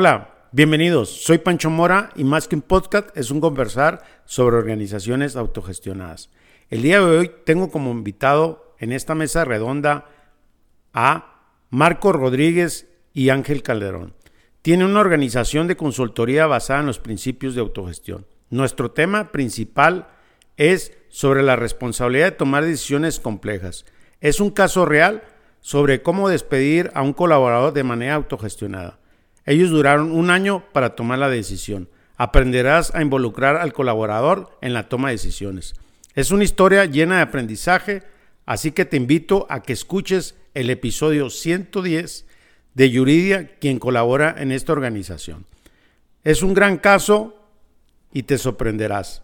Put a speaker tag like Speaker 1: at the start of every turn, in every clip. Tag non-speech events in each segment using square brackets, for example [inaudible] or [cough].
Speaker 1: Hola, bienvenidos. Soy Pancho Mora y más que un podcast es un conversar sobre organizaciones autogestionadas. El día de hoy tengo como invitado en esta mesa redonda a Marco Rodríguez y Ángel Calderón. Tiene una organización de consultoría basada en los principios de autogestión. Nuestro tema principal es sobre la responsabilidad de tomar decisiones complejas. Es un caso real sobre cómo despedir a un colaborador de manera autogestionada. Ellos duraron un año para tomar la decisión. Aprenderás a involucrar al colaborador en la toma de decisiones. Es una historia llena de aprendizaje, así que te invito a que escuches el episodio 110 de Yuridia, quien colabora en esta organización. Es un gran caso y te sorprenderás.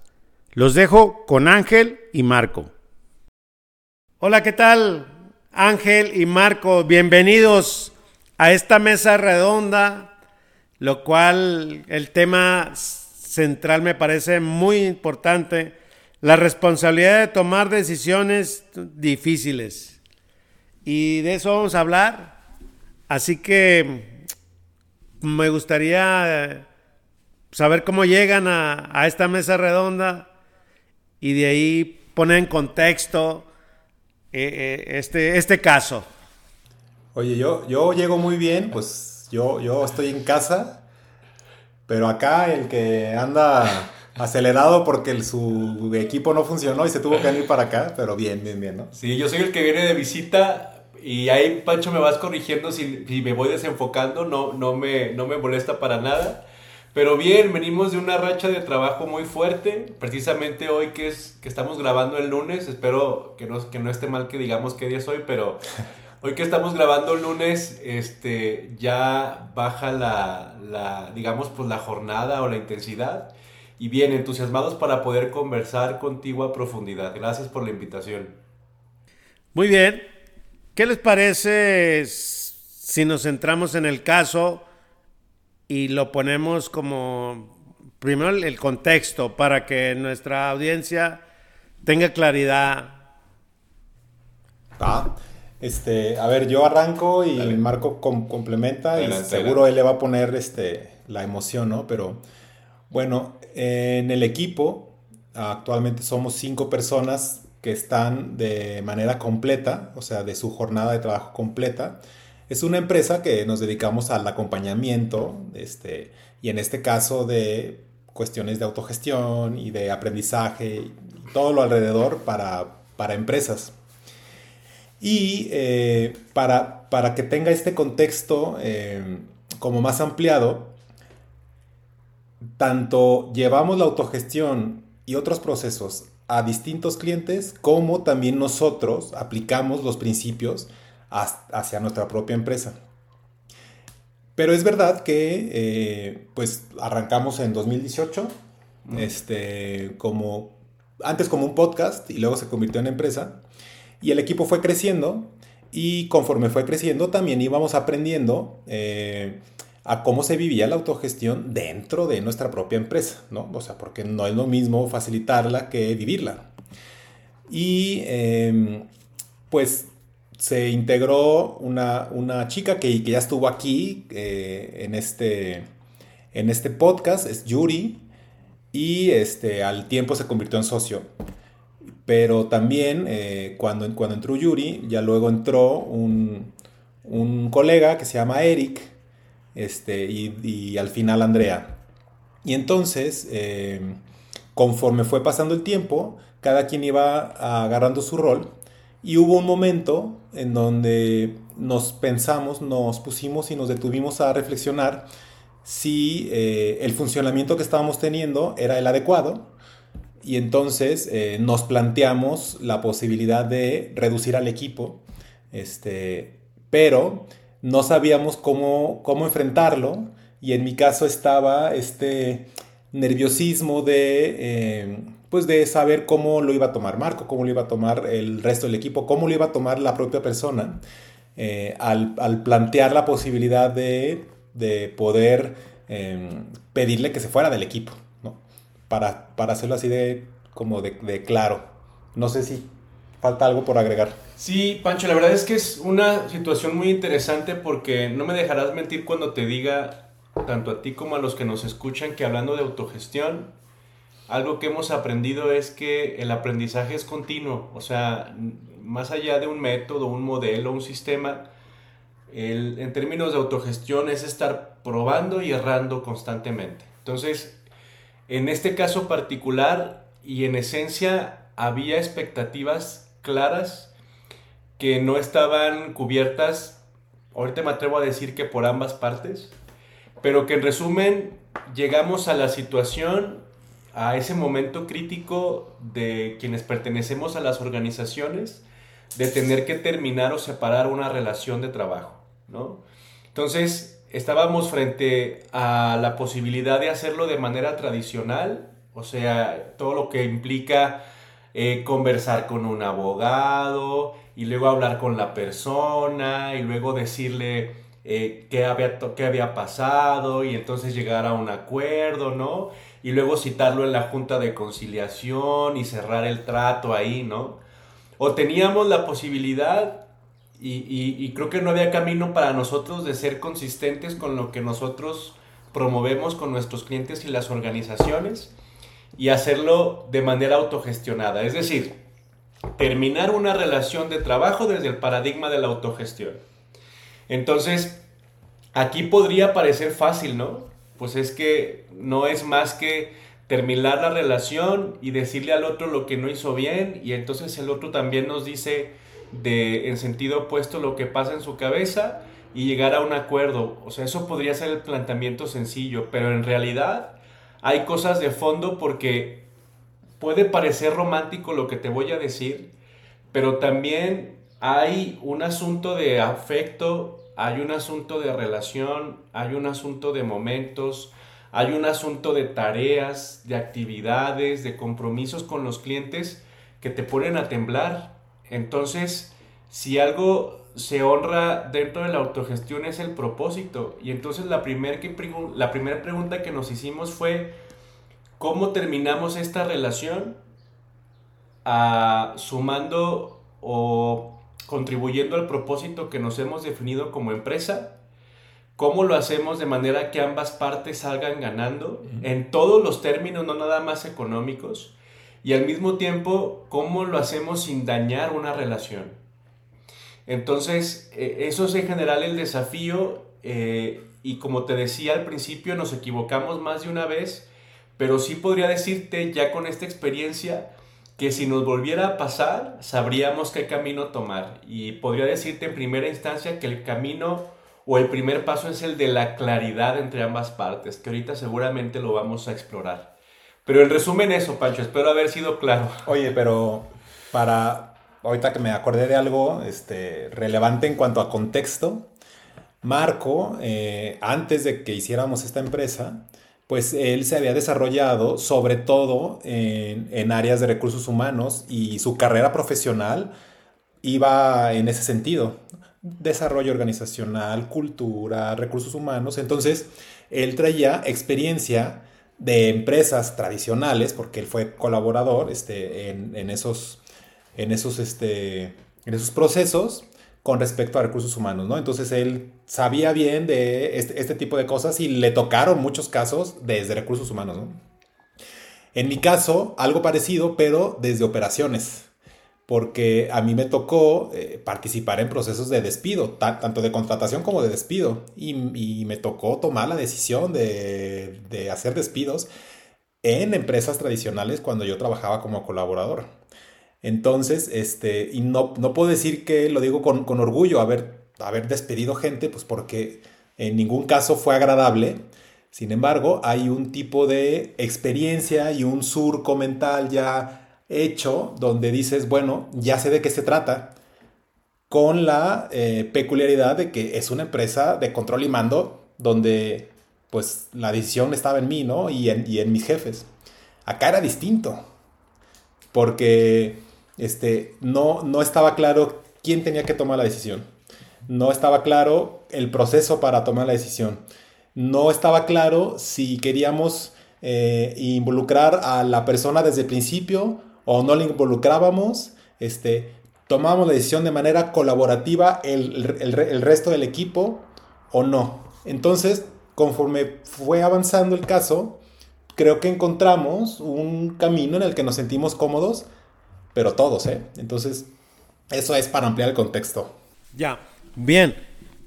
Speaker 1: Los dejo con Ángel y Marco. Hola, ¿qué tal? Ángel y Marco, bienvenidos a esta mesa redonda, lo cual el tema central me parece muy importante, la responsabilidad de tomar decisiones difíciles. Y de eso vamos a hablar. Así que me gustaría saber cómo llegan a, esta mesa redonda y de ahí poner en contexto eh, eh, este, este caso.
Speaker 2: Oye, yo, yo llego muy bien, pues yo, yo estoy en casa, pero acá el que anda acelerado porque su equipo no funcionó y se tuvo que venir para acá, pero bien, bien, bien, ¿no?
Speaker 3: Sí, yo soy el que viene de visita y ahí, Pancho, me vas corrigiendo si, me voy desenfocando, no, no, me, no me molesta para nada. Pero bien, venimos de una racha de trabajo muy fuerte. Precisamente hoy que, es, que estamos grabando el lunes, espero que no, que no esté mal que digamos qué día es hoy, pero hoy que estamos grabando el lunes, este, ya baja la, la, digamos, pues la jornada o la intensidad. Y bien, entusiasmados para poder conversar contigo a profundidad. Gracias por la invitación.
Speaker 1: Muy bien. ¿Qué les parece si nos centramos en el caso? y lo ponemos como, primero el contexto para que nuestra audiencia tenga claridad.
Speaker 2: Ah, este, a ver, yo arranco y Marco complementa y seguro él le va a poner este, la emoción, ¿no? Pero bueno, en el equipo actualmente somos cinco personas que están de manera completa, o sea, de su jornada de trabajo completa. Es una empresa que nos dedicamos al acompañamiento, este, y en este caso de cuestiones de autogestión y de aprendizaje, y todo lo alrededor para, empresas. Y eh, para, para, que tenga este contexto eh, como más ampliado, tanto llevamos la autogestión y otros procesos a distintos clientes, como también nosotros aplicamos los principios hacia nuestra propia empresa. Pero es verdad que eh, pues arrancamos en 2018, este, como, antes como un podcast y luego se convirtió en empresa. Y el equipo fue creciendo y conforme fue creciendo también íbamos aprendiendo eh, a cómo se vivía la autogestión dentro de nuestra propia empresa, ¿no? O sea, porque no es lo mismo facilitarla que vivirla. Y em, pues se integró una, chica que, ya estuvo aquí eh, en, este, en este podcast, es Yuri, y este, al tiempo se convirtió en socio. Pero también eh, cuando, cuando entró Yuri, ya luego entró un, colega que se llama Eric, este, y, al final Andrea. Y entonces, eh, conforme fue pasando el tiempo, cada quien iba agarrando su rol y hubo un momento en donde nos pensamos, nos pusimos y nos detuvimos a reflexionar si eh, el funcionamiento que estábamos teniendo era el adecuado. Y entonces eh, nos planteamos la posibilidad de reducir al equipo, este, pero no sabíamos cómo, cómo enfrentarlo. Y en mi caso estaba este nerviosismo de eh, pues de saber cómo lo iba a tomar Marco, cómo lo iba a tomar el resto del equipo, cómo lo iba a tomar la propia persona eh, al, plantear la posibilidad de, poder em, pedirle que se fuera del equipo. Para, para hacerlo así de como de, claro. No sé si falta algo por agregar.
Speaker 3: Sí, Pancho, la verdad es que es una situación muy interesante porque no me dejarás mentir cuando te diga tanto a ti como a los que nos escuchan, que hablando de autogestión, algo que hemos aprendido es que el aprendizaje es continuo, o sea, más allá de un método, un modelo, un sistema, en términos de autogestión es estar probando y errando constantemente. Entonces, en este caso particular y en esencia había expectativas claras que no estaban cubiertas, ahorita me atrevo a decir que por ambas partes, pero que en resumen llegamos a la situación, a ese momento crítico de quienes pertenecemos a las organizaciones, de tener que terminar o separar una relación de trabajo, ¿no? Entonces, estábamos frente a la posibilidad de hacerlo de manera tradicional, o sea, todo lo que implica eh, conversar con un abogado y luego hablar con la persona y luego decirle eh, qué, había, qué había pasado y entonces llegar a un acuerdo, ¿no? Y luego citarlo en la junta de conciliación y cerrar el trato ahí, ¿no? O teníamos la posibilidad y, creo que no había camino para nosotros de ser consistentes con lo que nosotros promovemos con nuestros clientes y las organizaciones y hacerlo de manera autogestionada. Es decir, terminar una relación de trabajo desde el paradigma de la autogestión. Entonces, aquí podría parecer fácil, ¿no? Pues es que no es más que terminar la relación y decirle al otro lo que no hizo bien y entonces el otro también nos dice de en sentido opuesto lo que pasa en su cabeza y llegar a un acuerdo. O sea, eso podría ser el planteamiento sencillo, pero en realidad hay cosas de fondo porque puede parecer romántico lo que te voy a decir, pero también hay un asunto de afecto, hay un asunto de relación, hay un asunto de momentos, hay un asunto de tareas, de actividades, de compromisos con los clientes que te ponen a temblar entonces, si algo se honra dentro de la autogestión es el propósito. Y entonces la, primera pregunta que nos hicimos fue, ¿cómo terminamos esta relación? Ah, sumando o contribuyendo al propósito que nos hemos definido como empresa. ¿Cómo lo hacemos de manera que ambas partes salgan ganando en todos los términos, no nada más económicos? Y al mismo tiempo cómo lo hacemos sin dañar una relación. Entonces, e, eso es en general el desafío eh, y como te decía al principio, nos equivocamos más de una vez, pero sí podría decirte ya con esta experiencia que si nos volviera a pasar, sabríamos qué camino tomar. Y podría decirte en primera instancia que el camino o el primer paso es el de la claridad entre ambas partes, que ahorita seguramente lo vamos a explorar. Pero en resumen eso, Pancho, espero haber sido claro.
Speaker 2: Oye, pero para, ahorita que me acordé de algo este, relevante en cuanto a contexto, Marco, eh, antes de que hiciéramos esta empresa, pues él se había desarrollado sobre todo en, en, áreas de recursos humanos y su carrera profesional iba en ese sentido. Desarrollo organizacional, cultura, recursos humanos. Entonces, él traía experiencia de empresas tradicionales, porque él fue colaborador este, en, esos, en, esos, este, en esos procesos con respecto a recursos humanos, ¿no? Entonces él sabía bien de este, este, tipo de cosas y le tocaron muchos casos desde recursos humanos, ¿no? En mi caso, algo parecido, pero desde operaciones porque a mí me tocó eh, participar en procesos de despido, tanto de contratación como de despido, y, me tocó tomar la decisión de, hacer despidos en empresas tradicionales cuando yo trabajaba como colaborador. Entonces, este, y no, no puedo decir que lo digo con, orgullo, haber, haber despedido gente, pues porque en ningún caso fue agradable. Sin embargo, hay un tipo de experiencia y un surco mental ya hecho donde dices, bueno, ya sé de qué se trata, con la eh, peculiaridad de que es una empresa de control y mando donde pues la decisión estaba en mí, ¿no? Y en, y en mis jefes. Acá era distinto, porque este, no, no estaba claro quién tenía que tomar la decisión. No estaba claro el proceso para tomar la decisión. No estaba claro si queríamos eh, involucrar a la persona desde el principio o no le involucrábamos, este, tomábamos la decisión de manera colaborativa el, resto del equipo o no. Entonces, conforme fue avanzando el caso, creo que encontramos un camino en el que nos sentimos cómodos, pero todos, ¿eh? Entonces, eso es para ampliar el contexto.
Speaker 1: Ya, bien.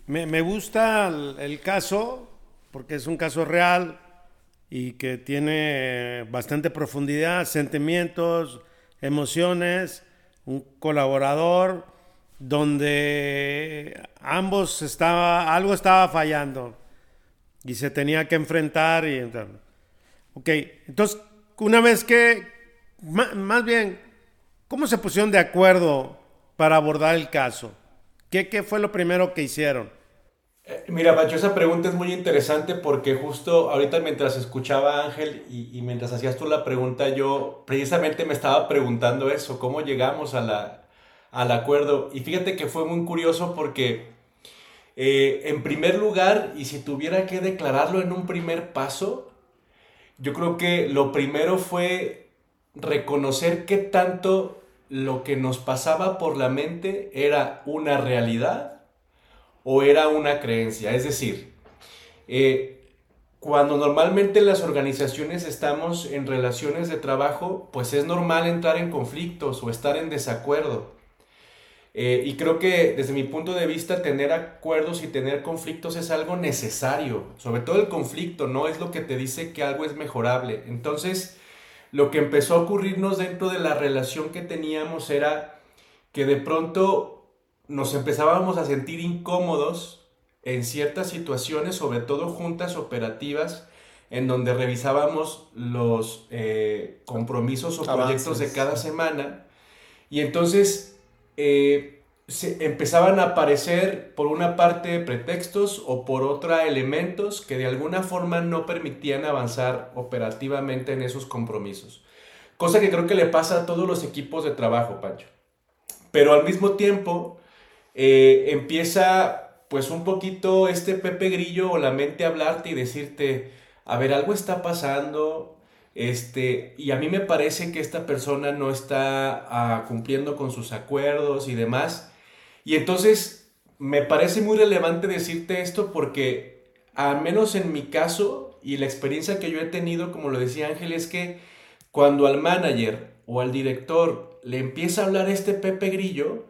Speaker 1: Me, gusta el, caso porque es un caso real y que tiene bastante profundidad, sentimientos, emociones, un colaborador donde ambos estaba, algo estaba fallando y se tenía que enfrentar y ok, entonces una vez que, más bien, ¿cómo se pusieron de acuerdo para abordar el caso? ¿Qué, qué fue lo primero que hicieron?
Speaker 3: Eh, mira, Pacho, esa pregunta es muy interesante porque justo ahorita mientras escuchaba a Ángel y, mientras hacías tú la pregunta, yo precisamente me estaba preguntando eso, cómo llegamos al acuerdo. Y fíjate que fue muy curioso porque, eh, en primer lugar, y si tuviera que declararlo en un primer paso, yo creo que lo primero fue reconocer qué tanto lo que nos pasaba por la mente era una realidad o era una creencia. Es decir, eh, cuando normalmente las organizaciones estamos en relaciones de trabajo, pues es normal entrar en conflictos o estar en desacuerdo. Eh, y creo que desde mi punto de vista tener acuerdos y tener conflictos es algo necesario. Sobre todo el conflicto, no es lo que te dice que algo es mejorable. Entonces, lo que empezó a ocurrirnos dentro de la relación que teníamos era que de pronto nos empezábamos a sentir incómodos en ciertas situaciones, sobre todo juntas operativas, en donde revisábamos los eh, compromisos o proyectos de cada semana. Y entonces eh, se empezaban a aparecer por una parte pretextos o por otra elementos que de alguna forma no permitían avanzar operativamente en esos compromisos. Cosa que creo que le pasa a todos los equipos de trabajo, Pancho. Pero al mismo tiempo, eh, empieza pues un poquito este Pepe Grillo o la mente a hablarte y decirte, a ver, algo está pasando, este, y a mí me parece que esta persona no está ah, cumpliendo con sus acuerdos y demás. Y entonces me parece muy relevante decirte esto porque, al menos en mi caso y la experiencia que yo he tenido, como lo decía Ángel, es que cuando al manager o al director le empieza a hablar este Pepe Grillo,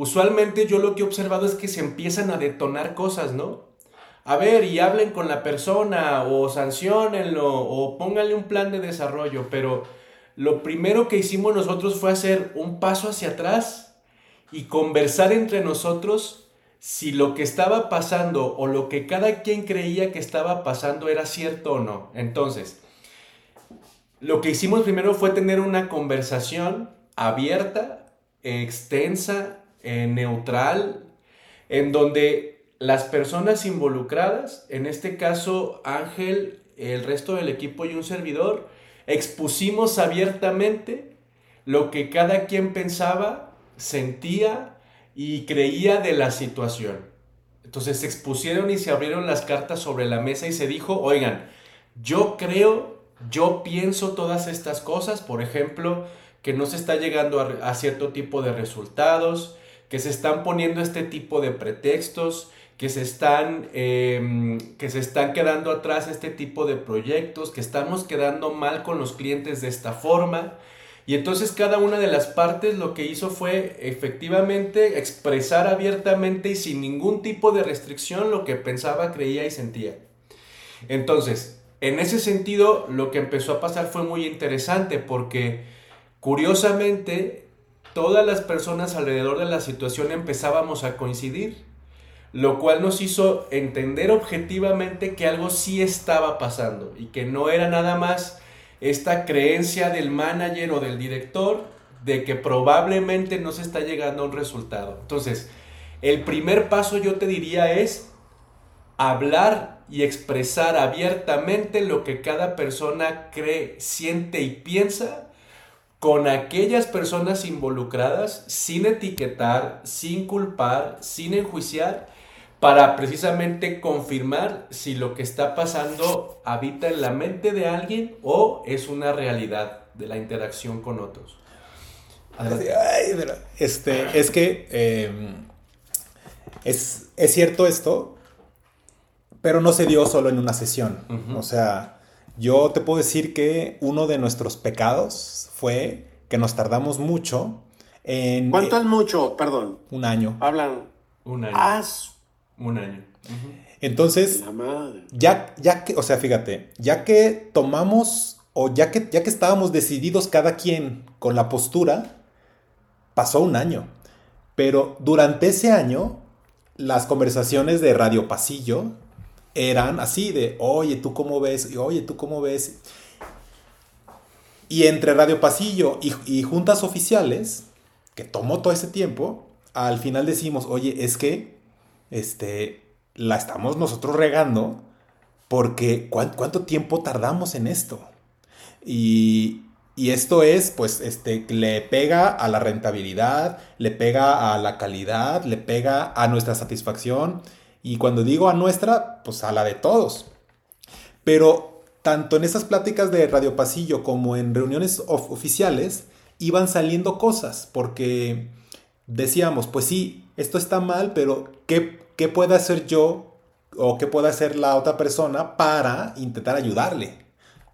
Speaker 3: usualmente yo lo que he observado es que se empiezan a detonar cosas, ¿no? A ver, y hablen con la persona, o sancionenlo, o pónganle un plan de desarrollo, pero lo primero que hicimos nosotros fue hacer un paso hacia atrás y conversar entre nosotros si lo que estaba pasando o lo que cada quien creía que estaba pasando era cierto o no. Entonces, lo que hicimos primero fue tener una conversación abierta, extensa, neutral, en donde las personas involucradas, en este caso Ángel, el resto del equipo y un servidor, expusimos abiertamente lo que cada quien pensaba, sentía y creía de la situación. Entonces se expusieron y se abrieron las cartas sobre la mesa y se dijo, oigan, yo creo, yo pienso todas estas cosas, por ejemplo, que no se está llegando a, cierto tipo de resultados, que se están poniendo este tipo de pretextos, que se están, em, que se están quedando atrás este tipo de proyectos, que estamos quedando mal con los clientes de esta forma. Y entonces cada una de las partes lo que hizo fue efectivamente expresar abiertamente y sin ningún tipo de restricción lo que pensaba, creía y sentía. Entonces, en ese sentido, lo que empezó a pasar fue muy interesante porque curiosamente todas las personas alrededor de la situación empezábamos a coincidir, lo cual nos hizo entender objetivamente que algo sí estaba pasando y que no era nada más esta creencia del manager o del director de que probablemente no se está llegando a un resultado. Entonces, el primer paso yo te diría es hablar y expresar abiertamente lo que cada persona cree, siente y piensa con aquellas personas involucradas sin etiquetar, sin culpar, sin enjuiciar, para precisamente confirmar si lo que está pasando habita en la mente de alguien o es una realidad de la interacción con otros.
Speaker 2: este, es que em, es, es cierto esto, pero no se dio solo en una sesión. O sea, yo te puedo decir que uno de nuestros pecados fue que nos tardamos mucho en...
Speaker 1: ¿Cuánto es mucho? Perdón.
Speaker 2: Un año.
Speaker 1: Hablan.
Speaker 3: Un año.
Speaker 1: Ah,
Speaker 3: Un año.
Speaker 2: Entonces,
Speaker 1: la madre.
Speaker 2: ya, ya que, o sea, fíjate, ya que tomamos o ya que, ya que estábamos decididos cada quien con la postura, pasó un año. Pero durante ese año, las conversaciones de Radio Pasillo eran así de, oye, ¿tú cómo ves? Y, oye, ¿tú cómo ves? Y entre Radio Pasillo y, y juntas oficiales, que tomó todo ese tiempo, al final decimos, oye, es que, este, la estamos nosotros regando porque ¿cuánto, tiempo tardamos en esto? Y, y esto es, pues, este, le pega a la rentabilidad, le pega a la calidad, le pega a nuestra satisfacción. Y cuando digo a nuestra, pues a la de todos. Pero tanto en esas pláticas de Radio Pasillo como en reuniones of- oficiales, iban saliendo cosas, porque decíamos, pues sí, esto está mal, pero ¿qué, qué puedo hacer yo o qué puede hacer la otra persona para intentar ayudarle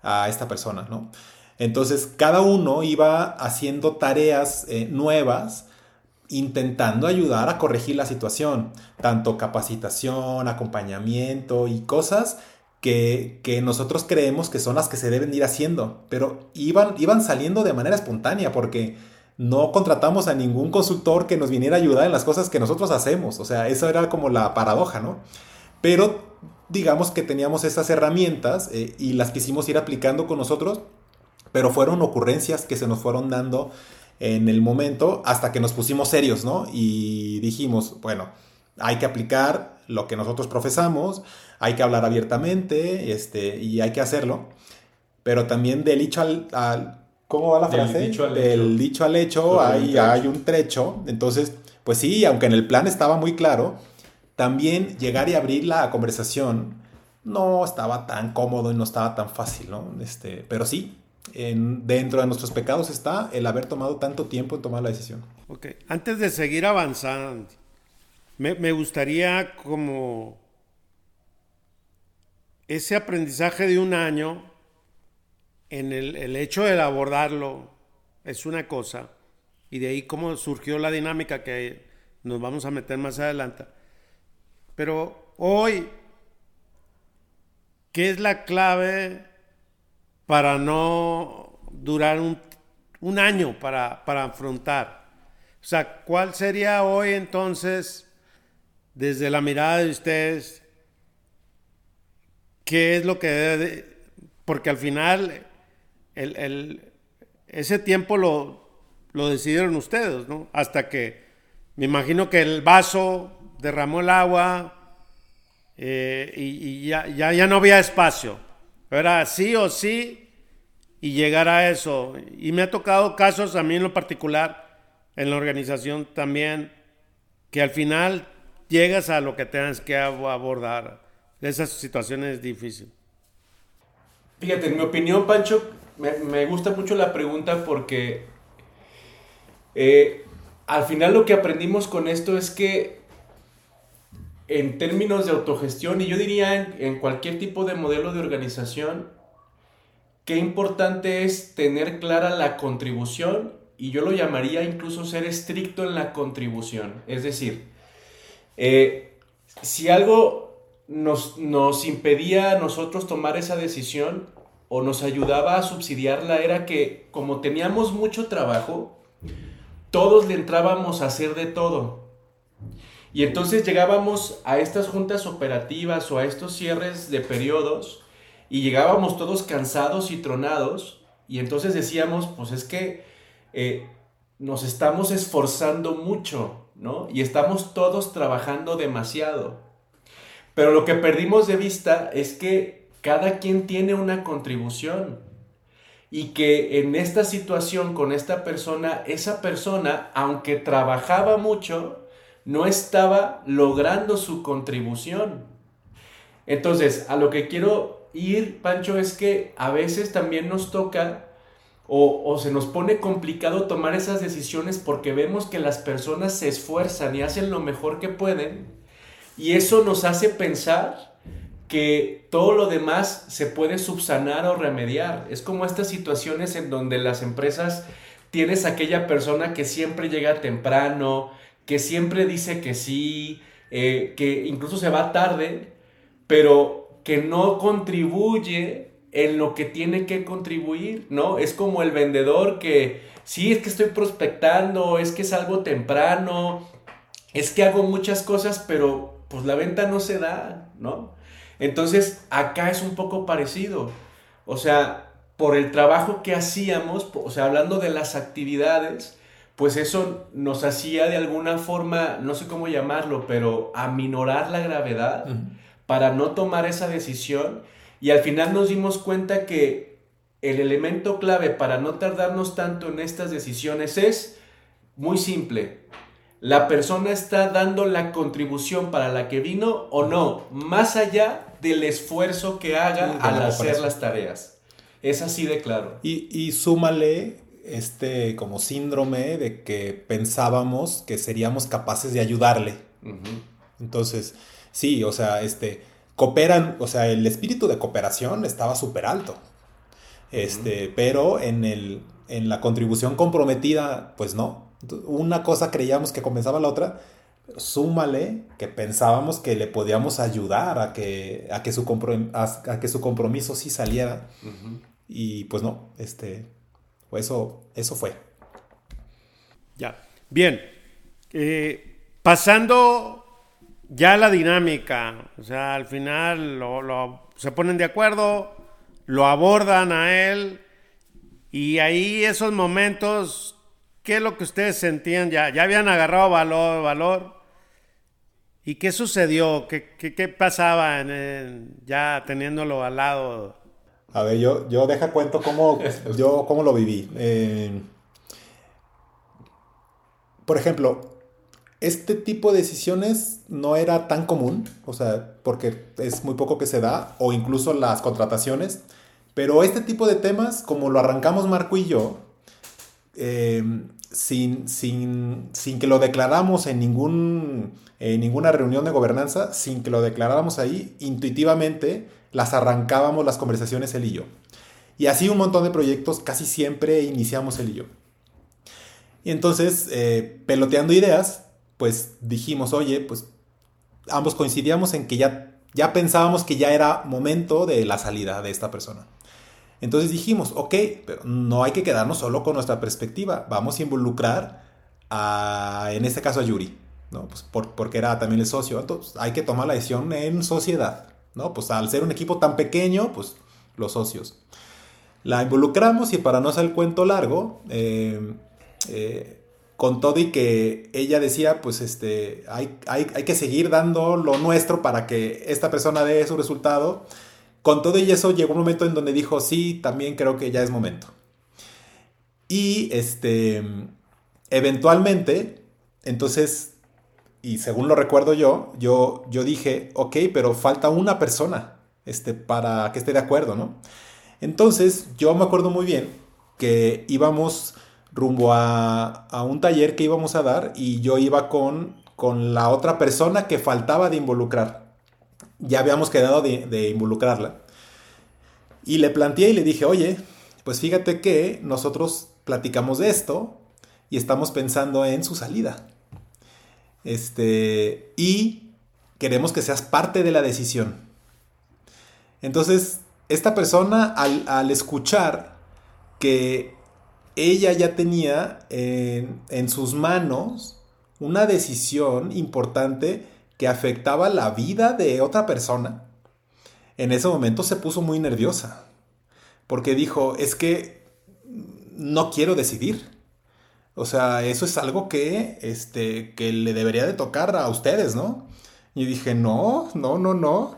Speaker 2: a esta persona, ¿no? Entonces, cada uno iba haciendo tareas eh, nuevas, intentando ayudar a corregir la situación, tanto capacitación, acompañamiento y cosas que, que nosotros creemos que son las que se deben ir haciendo, pero iban, iban saliendo de manera espontánea porque no contratamos a ningún consultor que nos viniera a ayudar en las cosas que nosotros hacemos, o sea, eso era como la paradoja, ¿no? Pero digamos que teníamos esas herramientas eh, y las quisimos ir aplicando con nosotros, pero fueron ocurrencias que se nos fueron dando en el momento hasta que nos pusimos serios, ¿no? Y dijimos, bueno, hay que aplicar lo que nosotros profesamos, hay que hablar abiertamente, este, y hay que hacerlo, pero también del dicho al, al- ¿cómo va la
Speaker 3: Del
Speaker 2: frase?
Speaker 3: dicho al
Speaker 2: del
Speaker 3: hecho.
Speaker 2: dicho al hecho
Speaker 3: hay un
Speaker 2: hay,
Speaker 3: trecho.
Speaker 2: hay un trecho, entonces, pues sí, aunque en el plan estaba muy claro, también llegar y abrir la conversación no estaba tan cómodo y no estaba tan fácil, ¿no? Este, pero sí, en- dentro de nuestros pecados está el haber tomado tanto tiempo en tomar la decisión.
Speaker 1: Ok, antes de seguir avanzando, me, me gustaría como ese aprendizaje de un año en el, el hecho de abordarlo es una cosa y de ahí cómo surgió la dinámica que nos vamos a meter más adelante. Pero hoy, ¿qué es la clave para no durar un, un año para, para afrontar? O sea, ¿cuál sería hoy entonces, desde la mirada de ustedes, qué es lo que debe de- Porque al final, el, el- ese tiempo lo, lo decidieron ustedes, ¿no? Hasta que, me imagino que el vaso derramó el agua eh, y, y ya, ya, ya no había espacio. Era sí o sí y llegar a eso. Y me ha tocado casos a mí en lo particular, en la organización también, que al final llegas a lo que tengas que ab- abordar. Esas situaciones difíciles.
Speaker 3: Fíjate, en mi opinión, Pancho, me, me gusta mucho la pregunta porque eh, al final lo que aprendimos con esto es que en términos de autogestión, y yo diría en, cualquier tipo de modelo de organización, qué importante es tener clara la contribución y yo lo llamaría incluso ser estricto en la contribución. Es decir, eh, si algo nos, nos impedía a nosotros tomar esa decisión o nos ayudaba a subsidiarla era que como teníamos mucho trabajo, todos le entrábamos a hacer de todo. Y entonces llegábamos a estas juntas operativas o a estos cierres de periodos y llegábamos todos cansados y tronados y entonces decíamos, pues es que eh, nos estamos esforzando mucho, ¿no? Y estamos todos trabajando demasiado. Pero lo que perdimos de vista es que cada quien tiene una contribución y que en esta situación con esta persona, esa persona, aunque trabajaba mucho, no estaba logrando su contribución. Entonces, a lo que quiero ir, Pancho, es que a veces también nos toca o, se nos pone complicado tomar esas decisiones porque vemos que las personas se esfuerzan y hacen lo mejor que pueden y eso nos hace pensar que todo lo demás se puede subsanar o remediar. Es como estas situaciones en donde las empresas tienes aquella persona que siempre llega temprano, que siempre dice que sí, eh, que incluso se va tarde, pero que no contribuye en lo que tiene que contribuir, ¿no? Es como el vendedor que, sí, es que estoy prospectando, es que salgo temprano, es que hago muchas cosas, pero pues la venta no se da, ¿no? Entonces, acá es un poco parecido. O sea, por el trabajo que hacíamos, o sea, hablando de las actividades, pues eso nos hacía de alguna forma, no sé cómo llamarlo, pero aminorar la gravedad para no tomar esa decisión. Y al final nos dimos cuenta que el elemento clave para no tardarnos tanto en estas decisiones es muy simple la persona está dando la contribución para la que vino o no, más allá del esfuerzo que haga al hacer las tareas. Es así de claro.
Speaker 2: Y, súmale este como síndrome de que pensábamos que seríamos capaces de ayudarle. Entonces, sí, o sea, este, cooperan, o sea, el espíritu de cooperación estaba súper alto. Este, pero en, el, en la contribución comprometida, pues no una cosa creíamos que comenzaba la otra, súmale que pensábamos que le podíamos ayudar a que, a que, su, a, que su compromiso sí saliera. Y pues no, este, eso, eso fue.
Speaker 1: Ya, bien. Eh, pasando ya la dinámica, o sea, al final se ponen de acuerdo, lo abordan a él y ahí esos momentos ¿Qué es lo que ustedes sentían? Ya, ya habían agarrado valor, valor. ¿Y qué sucedió? ¿Qué, qué, pasaba ya teniéndolo al lado?
Speaker 2: A ver, yo, yo deja cuento cómo, [laughs] yo, cómo lo viví. Eh, por ejemplo, este tipo de decisiones no era tan común, o sea, porque es muy poco que se da, o incluso las contrataciones, pero este tipo de temas, como lo arrancamos Marco y yo, eh, sin, sin, sin, que lo declaramos en, ningún, en ninguna reunión de gobernanza, sin que lo declaráramos ahí, intuitivamente las arrancábamos las conversaciones él y yo. Y así un montón de proyectos casi siempre iniciamos él y yo. Y entonces, eh, peloteando ideas, pues dijimos, oye, pues ambos coincidíamos en que ya, ya pensábamos que ya era momento de la salida de esta persona. Entonces dijimos, ok, pero no hay que quedarnos solo con nuestra perspectiva, vamos a involucrar a, en este caso a Yuri, ¿no? Pues porque era también el socio, entonces hay que tomar la decisión en sociedad, ¿no? Pues al ser un equipo tan pequeño, pues los socios. La involucramos y para no hacer el cuento largo, con todo y que ella decía, pues este, hay, hay, hay que seguir dando lo nuestro para que esta persona dé su resultado con todo y eso llegó un momento en donde dijo, sí, también creo que ya es momento. Y este, eventualmente, entonces, y según lo recuerdo yo, yo, yo dije, ok, pero falta una persona este, para que esté de acuerdo, ¿no? Entonces, yo me acuerdo muy bien que íbamos rumbo a, un taller que íbamos a dar y yo iba con, con la otra persona que faltaba de involucrar ya habíamos quedado de, involucrarla. Y le planteé y le dije, oye, pues fíjate que nosotros platicamos de esto y estamos pensando en su salida. Este, y queremos que seas parte de la decisión. Entonces, esta persona al, al escuchar que ella ya tenía en, en sus manos una decisión importante que afectaba la vida de otra persona, en ese momento se puso muy nerviosa. Porque dijo, es que no quiero decidir. O sea, eso es algo que, este, que le debería de tocar a ustedes, ¿no? Y dije, no, no, no, no.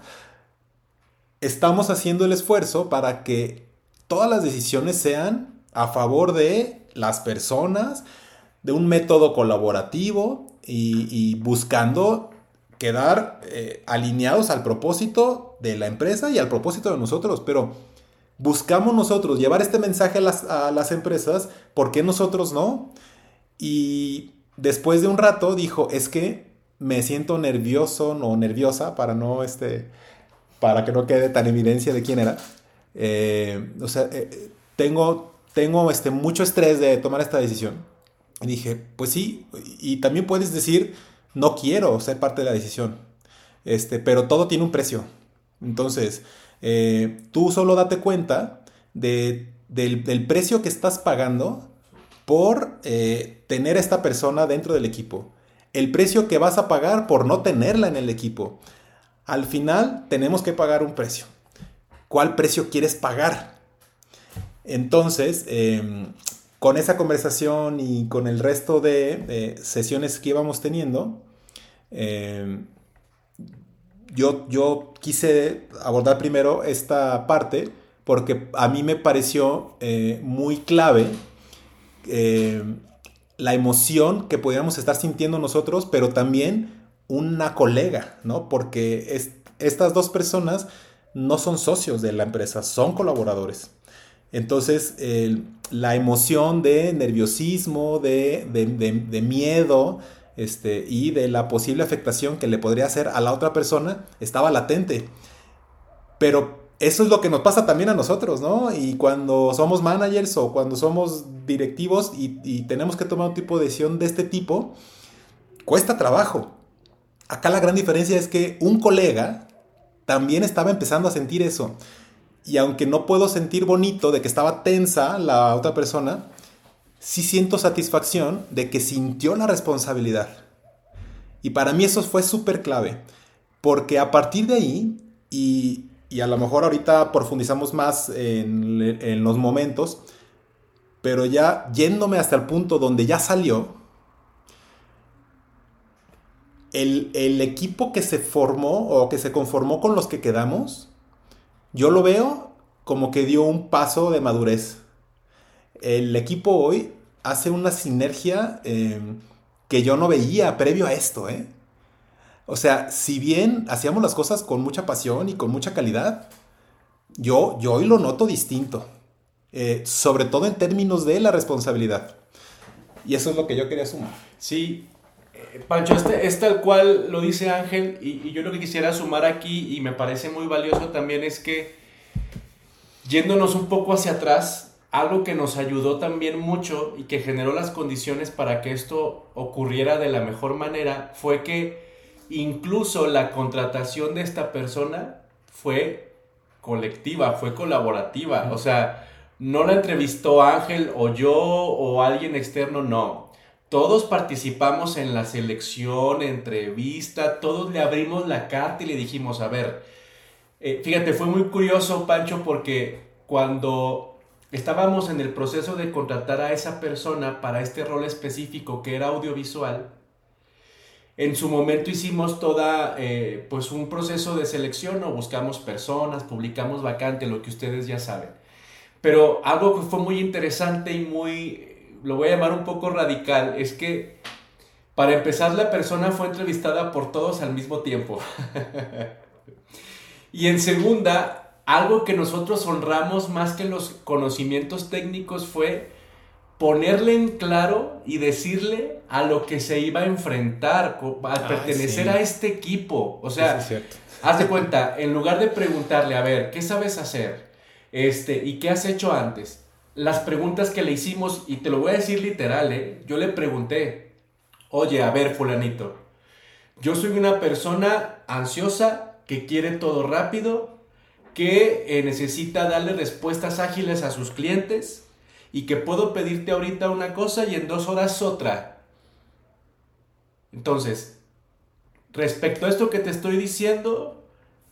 Speaker 2: Estamos haciendo el esfuerzo para que todas las decisiones sean a favor de las personas, de un método colaborativo y, buscando quedar eh, alineados al propósito de la empresa y al propósito de nosotros, pero buscamos nosotros llevar este mensaje a las, a las empresas, ¿por qué nosotros no? Y después de un rato dijo, es que me siento nervioso o nerviosa para no este para que no quede tan evidencia de quién era. Eh, o sea, eh, tengo, tengo este, mucho estrés de tomar esta decisión. Y dije, pues sí, y también puedes decir, no quiero ser parte de la decisión, este, pero todo tiene un precio. Entonces, eh, tú solo date cuenta de, del, precio que estás pagando por tener a esta persona dentro del equipo. El precio que vas a pagar por no tenerla en el equipo. Al final tenemos que pagar un precio. ¿Cuál precio quieres pagar? Entonces, em, con esa conversación y con el resto de sesiones que íbamos teniendo, em, yo, yo quise abordar primero esta parte porque a mí me pareció eh, muy clave em, la emoción que podíamos estar sintiendo nosotros, pero también una colega, ¿no? Porque estas dos personas no son socios de la empresa, son colaboradores. Entonces, la emoción de nerviosismo, de, miedo este, y de la posible afectación que le podría hacer a la otra persona estaba latente. Pero eso es lo que nos pasa también a nosotros, ¿no? Y cuando somos managers o cuando somos directivos y, tenemos que tomar un tipo de decisión de este tipo, cuesta trabajo. Acá la gran diferencia es que un colega también estaba empezando a sentir eso. Y aunque no puedo sentir bonito de que estaba tensa la otra persona, sí siento satisfacción de que sintió la responsabilidad. Y para mí eso fue súper clave. Porque a partir de ahí, y, a lo mejor ahorita profundizamos más en, en los momentos, pero ya yéndome hasta el punto donde ya salió, el, equipo que se formó o que se conformó con los que quedamos, yo lo veo como que dio un paso de madurez. El equipo hoy hace una sinergia em, que yo no veía previo a esto, ¿eh? O sea, si bien hacíamos las cosas con mucha pasión y con mucha calidad, yo, yo hoy lo noto distinto. Eh, sobre todo en términos de la responsabilidad. Y eso es lo que yo quería sumar.
Speaker 3: Sí, Pancho, este, es tal cual lo dice Ángel y, yo lo que quisiera sumar aquí y me parece muy valioso también es que yéndonos un poco hacia atrás, algo que nos ayudó también mucho y que generó las condiciones para que esto ocurriera de la mejor manera fue que incluso la contratación de esta persona fue colectiva, fue colaborativa, o sea, no la entrevistó Ángel o yo o alguien externo, no. Todos participamos en la selección, entrevista, todos le abrimos la carta y le dijimos, a ver, eh, fíjate, fue muy curioso, Pancho, porque cuando estábamos en el proceso de contratar a esa persona para este rol específico que era audiovisual, en su momento hicimos toda, eh, pues un proceso de selección, o buscamos personas, publicamos vacante, lo que ustedes ya saben. Pero algo que fue muy interesante y muy lo voy a llamar un poco radical, es que para empezar la persona fue entrevistada por todos al mismo tiempo. [laughs] y en segunda, algo que nosotros honramos más que los conocimientos técnicos fue ponerle en claro y decirle a lo que se iba a enfrentar, a pertenecer a este equipo. O sea, haz de cuenta, en lugar de preguntarle, a ver, ¿qué sabes hacer? Este, ¿y qué has hecho antes? las preguntas que le hicimos, y te lo voy a decir literal, ¿eh? yo le pregunté, oye, a ver, fulanito, yo soy una persona ansiosa que quiere todo rápido, que eh, necesita darle respuestas ágiles a sus clientes y que puedo pedirte ahorita una cosa y en dos horas otra. Entonces, respecto a esto que te estoy diciendo,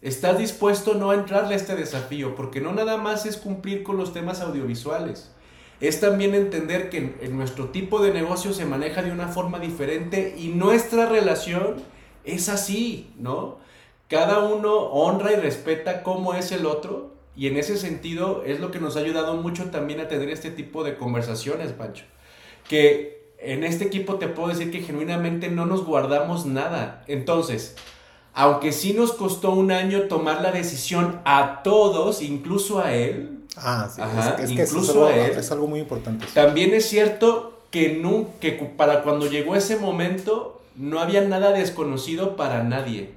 Speaker 3: ¿Estás dispuesto no a entrarle a este desafío? Porque no nada más es cumplir con los temas audiovisuales. Es también entender que en, nuestro tipo de negocio se maneja de una forma diferente y nuestra relación es así, ¿no? Cada uno honra y respeta cómo es el otro y en ese sentido es lo que nos ha ayudado mucho también a tener este tipo de conversaciones, Pancho. Que en este equipo te puedo decir que genuinamente no nos guardamos nada. Entonces, aunque sí nos costó un año tomar la decisión a todos, incluso a él.
Speaker 2: Ah, sí, es, que incluso a él. Es algo muy importante.
Speaker 3: También es cierto que, no, que para cuando llegó ese momento no había nada desconocido para nadie.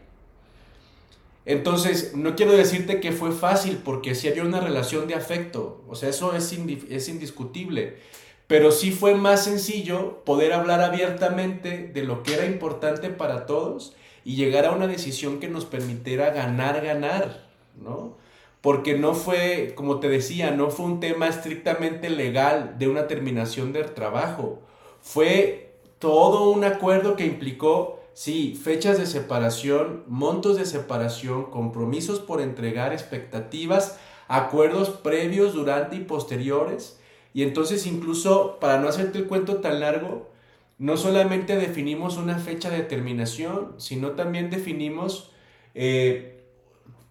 Speaker 3: Entonces, no quiero decirte que fue fácil, porque sí había una relación de afecto, o sea, eso es, es indiscutible, pero sí fue más sencillo poder hablar abiertamente de lo que era importante para todos y llegar a una decisión que nos permitiera ganar, ganar, ¿no? Porque no fue, como te decía, no fue un tema estrictamente legal de una terminación del trabajo, fue todo un acuerdo que implicó Sí, fechas de separación, montos de separación, compromisos por entregar, expectativas, acuerdos previos, durante y posteriores. Y entonces incluso, para no hacerte el cuento tan largo, no solamente definimos una fecha de terminación, sino también definimos eh,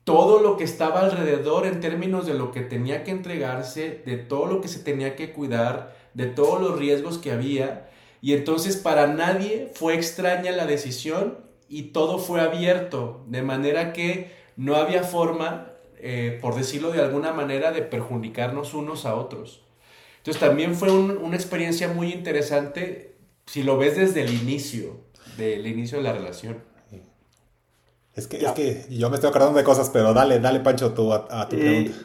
Speaker 3: todo lo que estaba alrededor en términos de lo que tenía que entregarse, de todo lo que se tenía que cuidar, de todos los riesgos que había y entonces para nadie fue extraña la decisión y todo fue abierto, de manera que no había forma, eh, por decirlo de alguna manera, de perjudicarnos unos a otros. Entonces también fue una experiencia muy interesante si lo ves desde el inicio, del inicio de la relación.
Speaker 2: Es que, es que yo me estoy acordando de cosas, pero dale, dale Pancho tú a, tu pregunta.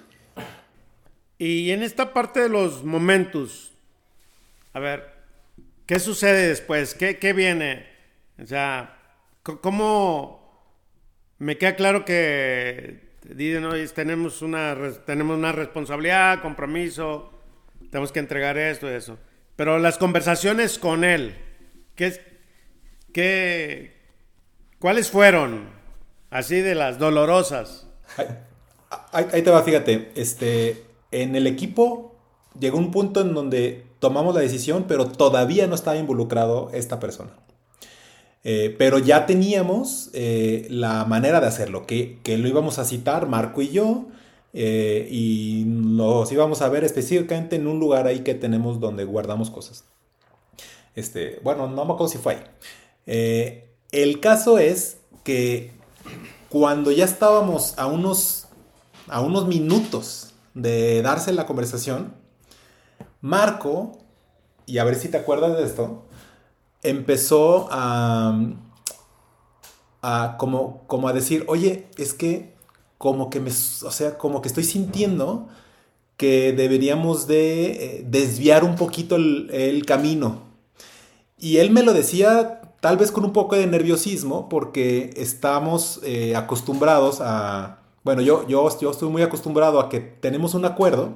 Speaker 1: Y en esta parte de los momentos, a ver, ¿Qué sucede después? ¿Qué, qué viene? O sea, ¿cómo me queda claro que dicen, tenemos una, tenemos una responsabilidad, compromiso, tenemos que entregar esto y eso? Pero las conversaciones con él, ¿qué, qué, ¿cuáles fueron? Así de las dolorosas.
Speaker 2: Ahí, ahí te va, fíjate, este, en el equipo llegó un punto en donde tomamos la decisión, pero todavía no estaba involucrado esta persona. Eh, pero ya teníamos eh, la manera de hacerlo, que, lo íbamos a citar Marco y yo, eh, y los íbamos a ver específicamente en un lugar ahí que tenemos donde guardamos cosas. Este, bueno, no me acuerdo si fue ahí. el caso es que cuando ya estábamos a unos, a unos minutos de darse la conversación, Marco, y a ver si te acuerdas de esto, empezó a, a como, como a decir, oye, es que como que me, o sea, como que estoy sintiendo que deberíamos de eh, desviar un poquito el, camino. Y él me lo decía tal vez con un poco de nerviosismo porque estamos eh, acostumbrados a, bueno, yo, yo, yo estoy muy acostumbrado a que tenemos un acuerdo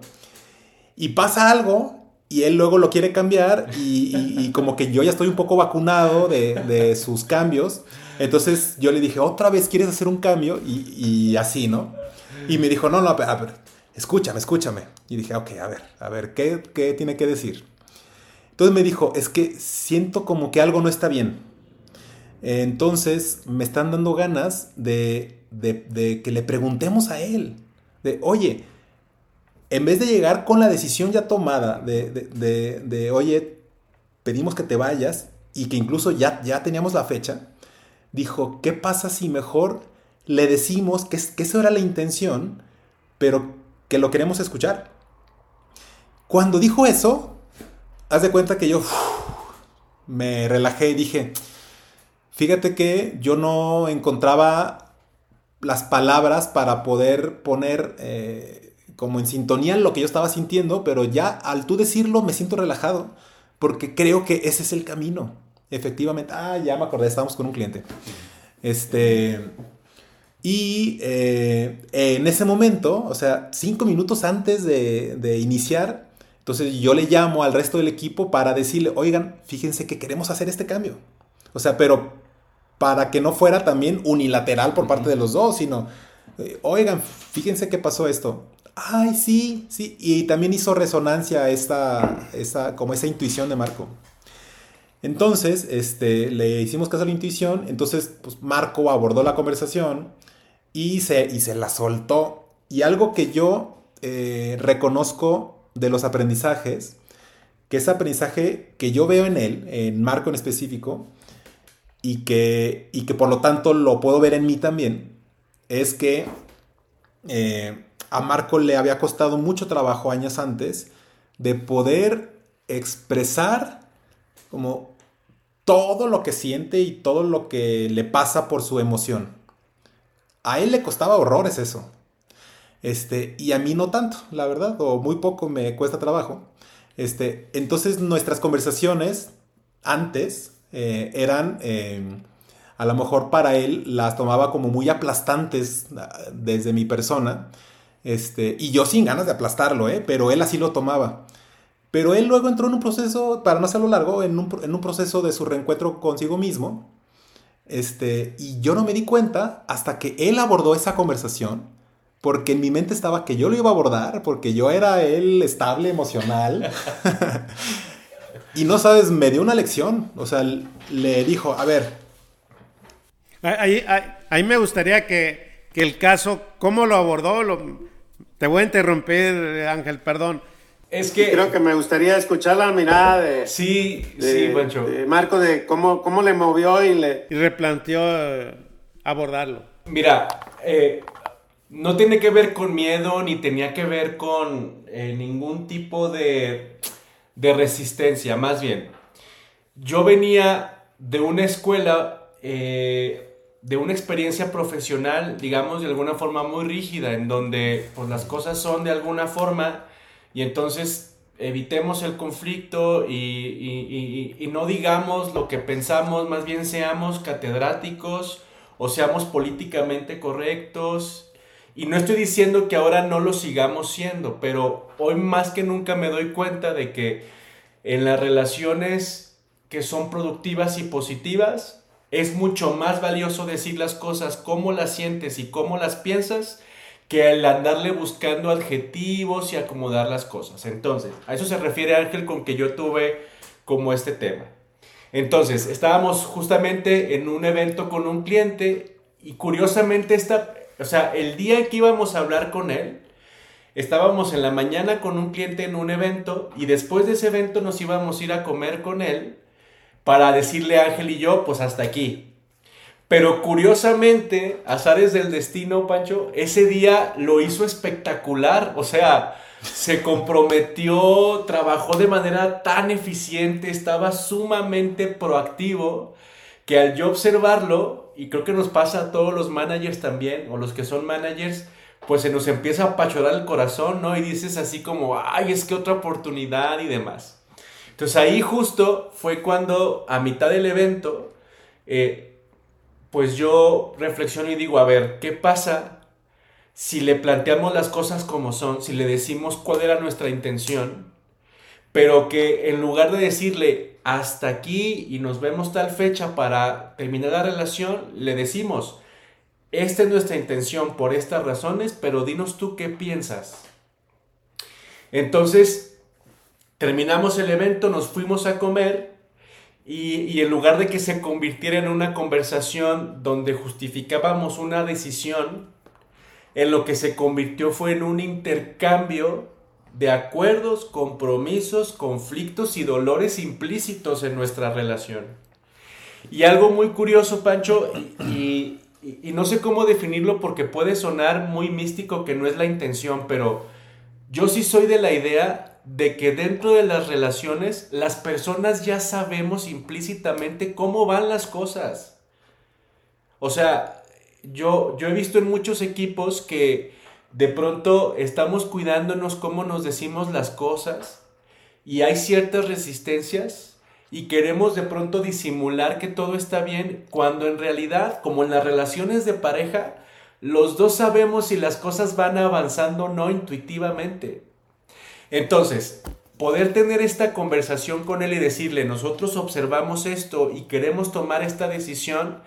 Speaker 2: y pasa algo y él luego lo quiere cambiar y, como que yo ya estoy un poco vacunado de, sus cambios. Entonces yo le dije, otra vez quieres hacer un cambio y, así, ¿no? Y me dijo, no, no, a ver, escúchame, escúchame. Y dije, ok, a ver, a ver, ¿qué, qué tiene que decir? Entonces me dijo, es que siento como que algo no está bien. Entonces me están dando ganas de, de, de que le preguntemos a él. De, oye, en vez de llegar con la decisión ya tomada de, oye, pedimos que te vayas y que incluso ya, ya teníamos la fecha, dijo, ¿qué pasa si mejor le decimos que, que eso era la intención, pero que lo queremos escuchar? Cuando dijo eso, haz de cuenta que yo me relajé y dije, fíjate que yo no encontraba las palabras para poder poner... Eh, como en sintonía en lo que yo estaba sintiendo, pero ya al tú decirlo me siento relajado, porque creo que ese es el camino. Efectivamente, ah, ya me acordé, estábamos con un cliente. Este, y eh, en ese momento, o sea, cinco minutos antes de, de iniciar, entonces yo le llamo al resto del equipo para decirle, oigan, fíjense que queremos hacer este cambio. O sea, pero para que no fuera también unilateral por parte de los dos, sino, oigan, fíjense que pasó esto ay, sí, sí. Y también hizo resonancia esta, esa, como esa intuición de Marco. Entonces, este, le hicimos caso a la intuición, entonces, pues Marco abordó la conversación y se, y se la soltó. Y algo que yo eh, reconozco de los aprendizajes, que ese aprendizaje que yo veo en él, en Marco en específico, y que, y que por lo tanto lo puedo ver en mí también, es que eh, a Marco le había costado mucho trabajo años antes de poder expresar como todo lo que siente y todo lo que le pasa por su emoción. A él le costaba horrores eso. Este, y a mí no tanto, la verdad, o muy poco me cuesta trabajo. Este, entonces nuestras conversaciones antes eh, eran, em, a lo mejor para él las tomaba como muy aplastantes ah, desde mi persona. Este, y yo sin ganas de aplastarlo, ¿eh? pero él así lo tomaba. Pero él luego entró en un proceso, para no hacerlo largo, en un, en un proceso de su reencuentro consigo mismo. Este, y yo no me di cuenta hasta que él abordó esa conversación, porque en mi mente estaba que yo lo iba a abordar, porque yo era el estable emocional. [laughs] y no sabes, me dio una lección. O sea, le dijo, a ver.
Speaker 1: Ahí, ahí, me gustaría que, que, el caso, ¿cómo lo abordó? Lo, te voy a interrumpir, Ángel, perdón. Es que creo que me gustaría escuchar la mirada de
Speaker 3: sí, sí, Pancho.
Speaker 1: Marco de cómo, cómo le movió y le y replanteó eh, abordarlo.
Speaker 3: Mira, eh, no tiene que ver con miedo ni tenía que ver con eh, ningún tipo de, de resistencia, más bien. Yo venía de una escuela de una experiencia profesional, digamos, de alguna forma muy rígida, en donde pues, las cosas son de alguna forma y entonces evitemos el conflicto y, no digamos lo que pensamos, más bien seamos catedráticos o seamos políticamente correctos. Y no estoy diciendo que ahora no lo sigamos siendo, pero hoy más que nunca me doy cuenta de que en las relaciones que son productivas y positivas, es mucho más valioso decir las cosas como las sientes y cómo las piensas que el andarle buscando adjetivos y acomodar las cosas. Entonces, a eso se refiere Ángel con que yo tuve como este tema. Entonces, estábamos justamente en un evento con un cliente y curiosamente esta, o sea, el día en que íbamos a hablar con él, estábamos en la mañana con un cliente en un evento y después de ese evento nos íbamos a ir a comer con él para decirle a Ángel y yo, pues hasta aquí. Pero curiosamente, azares del destino, Pancho, ese día lo hizo espectacular. O sea, se comprometió, trabajó de manera tan eficiente, estaba sumamente proactivo, que al yo observarlo, y creo que nos pasa a todos los managers también, o los que son managers, pues se nos empieza a apachorar el corazón, ¿no? Y dices así como, ay, es que otra oportunidad y demás. Entonces ahí justo fue cuando a mitad del evento, eh, pues yo reflexiono y digo, a ver, ¿qué pasa si le planteamos las cosas como son, si le decimos cuál era nuestra intención, pero que en lugar de decirle hasta aquí y nos vemos tal fecha para terminar la relación, le decimos, esta es nuestra intención por estas razones, pero dinos tú qué piensas. Entonces, Terminamos el evento, nos fuimos a comer y, en lugar de que se convirtiera en una conversación donde justificábamos una decisión, en lo que se convirtió fue en un intercambio de acuerdos, compromisos, conflictos y dolores implícitos en nuestra relación. Y algo muy curioso, Pancho, y, y, no sé cómo definirlo porque puede sonar muy místico que no es la intención, pero yo sí soy de la idea de que dentro de las relaciones las personas ya sabemos implícitamente cómo van las cosas. O sea, yo, yo he visto en muchos equipos que de pronto estamos cuidándonos cómo nos decimos las cosas y hay ciertas resistencias y queremos de pronto disimular que todo está bien cuando en realidad, como en las relaciones de pareja, los dos sabemos si las cosas van avanzando o no intuitivamente. Entonces, poder tener esta conversación con él y decirle, nosotros observamos esto y queremos tomar esta decisión,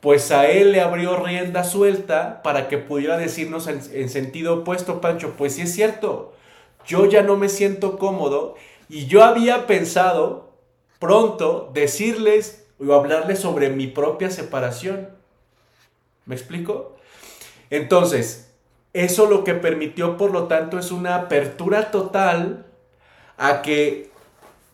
Speaker 3: pues a él le abrió rienda suelta para que pudiera decirnos en, sentido opuesto, Pancho, pues sí es cierto, yo ya no me siento cómodo y yo había pensado pronto decirles o hablarles sobre mi propia separación. ¿Me explico? Entonces, eso lo que permitió, por lo tanto, es una apertura total a que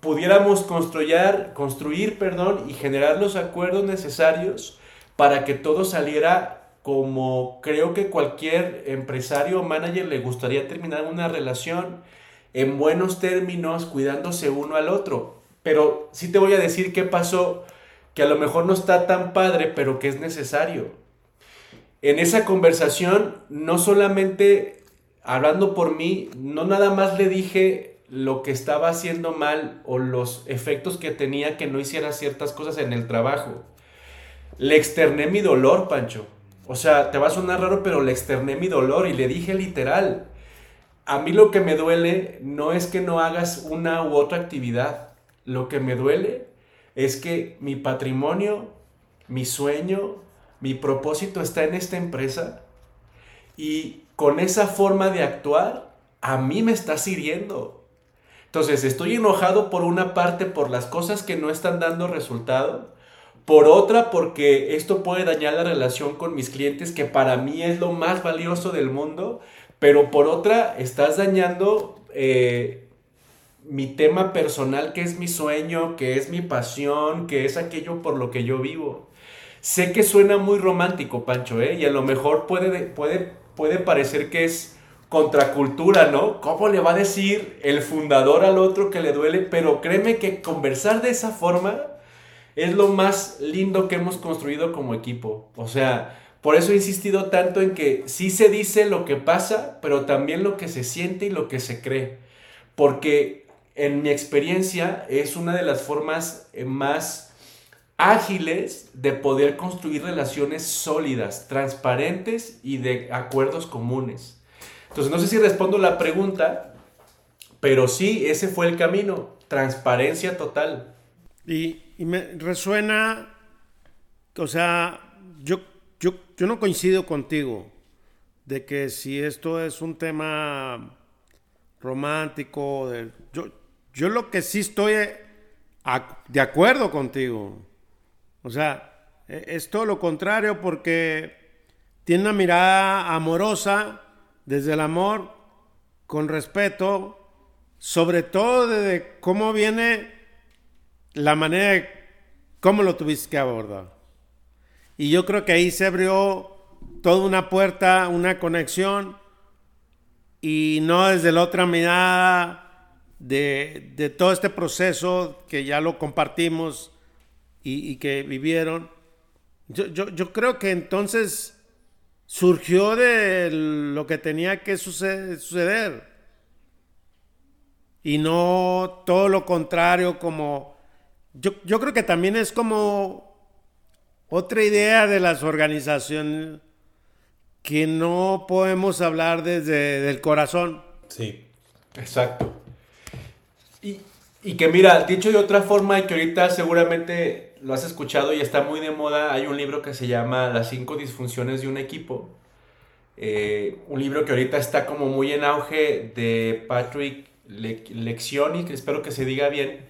Speaker 3: pudiéramos construir, construir perdón, y generar los acuerdos necesarios para que todo saliera como creo que cualquier empresario o manager le gustaría terminar una relación en buenos términos, cuidándose uno al otro. Pero sí te voy a decir qué pasó, que a lo mejor no está tan padre, pero que es necesario. En esa conversación, no solamente hablando por mí, no nada más le dije lo que estaba haciendo mal o los efectos que tenía que no hiciera ciertas cosas en el trabajo. Le externé mi dolor, Pancho. O sea, te va a sonar raro, pero le externé mi dolor y le dije literal. A mí lo que me duele no es que no hagas una u otra actividad. Lo que me duele es que mi patrimonio, mi sueño, mi propósito está en esta empresa y con esa forma de actuar a mí me está hiriendo. Entonces estoy enojado por una parte por las cosas que no están dando resultado, por otra porque esto puede dañar la relación con mis clientes que para mí es lo más valioso del mundo, pero por otra estás dañando eh, mi tema personal que es mi sueño, que es mi pasión, que es aquello por lo que yo vivo. Sé que suena muy romántico, Pancho, ¿eh? y a lo mejor puede, puede, puede parecer que es contracultura, ¿no? ¿Cómo le va a decir el fundador al otro que le duele? Pero créeme que conversar de esa forma es lo más lindo que hemos construido como equipo. O sea, por eso he insistido tanto en que sí se dice lo que pasa, pero también lo que se siente y lo que se cree. Porque en mi experiencia es una de las formas eh, más ágiles de poder construir relaciones sólidas, transparentes y de acuerdos comunes. Entonces, no sé si respondo la pregunta, pero sí, ese fue el camino, transparencia total.
Speaker 1: Y, me resuena, o sea, yo, yo, yo no coincido contigo de que si esto es un tema romántico, yo, yo lo que sí estoy de acuerdo contigo. O sea, e, es todo lo contrario porque tiene una mirada amorosa desde el amor, con respeto, sobre todo de cómo viene la manera de cómo lo tuviste que abordar. Y yo creo que ahí se abrió toda una puerta, una conexión, y no desde la otra mirada de, todo este proceso que ya lo compartimos y, que vivieron, yo, yo, creo que entonces surgió de lo que tenía que suceder, y no todo lo contrario como... Yo, yo creo que también es como otra idea de las organizaciones que no podemos hablar desde el corazón.
Speaker 3: Sí, exacto. Y, que mira, dicho de otra forma, y que ahorita seguramente lo has escuchado y está muy de moda, hay un libro que se llama Las cinco disfunciones de un equipo. Eh, un libro que ahorita está como muy en auge de Patrick Leccioni, que espero que se diga bien.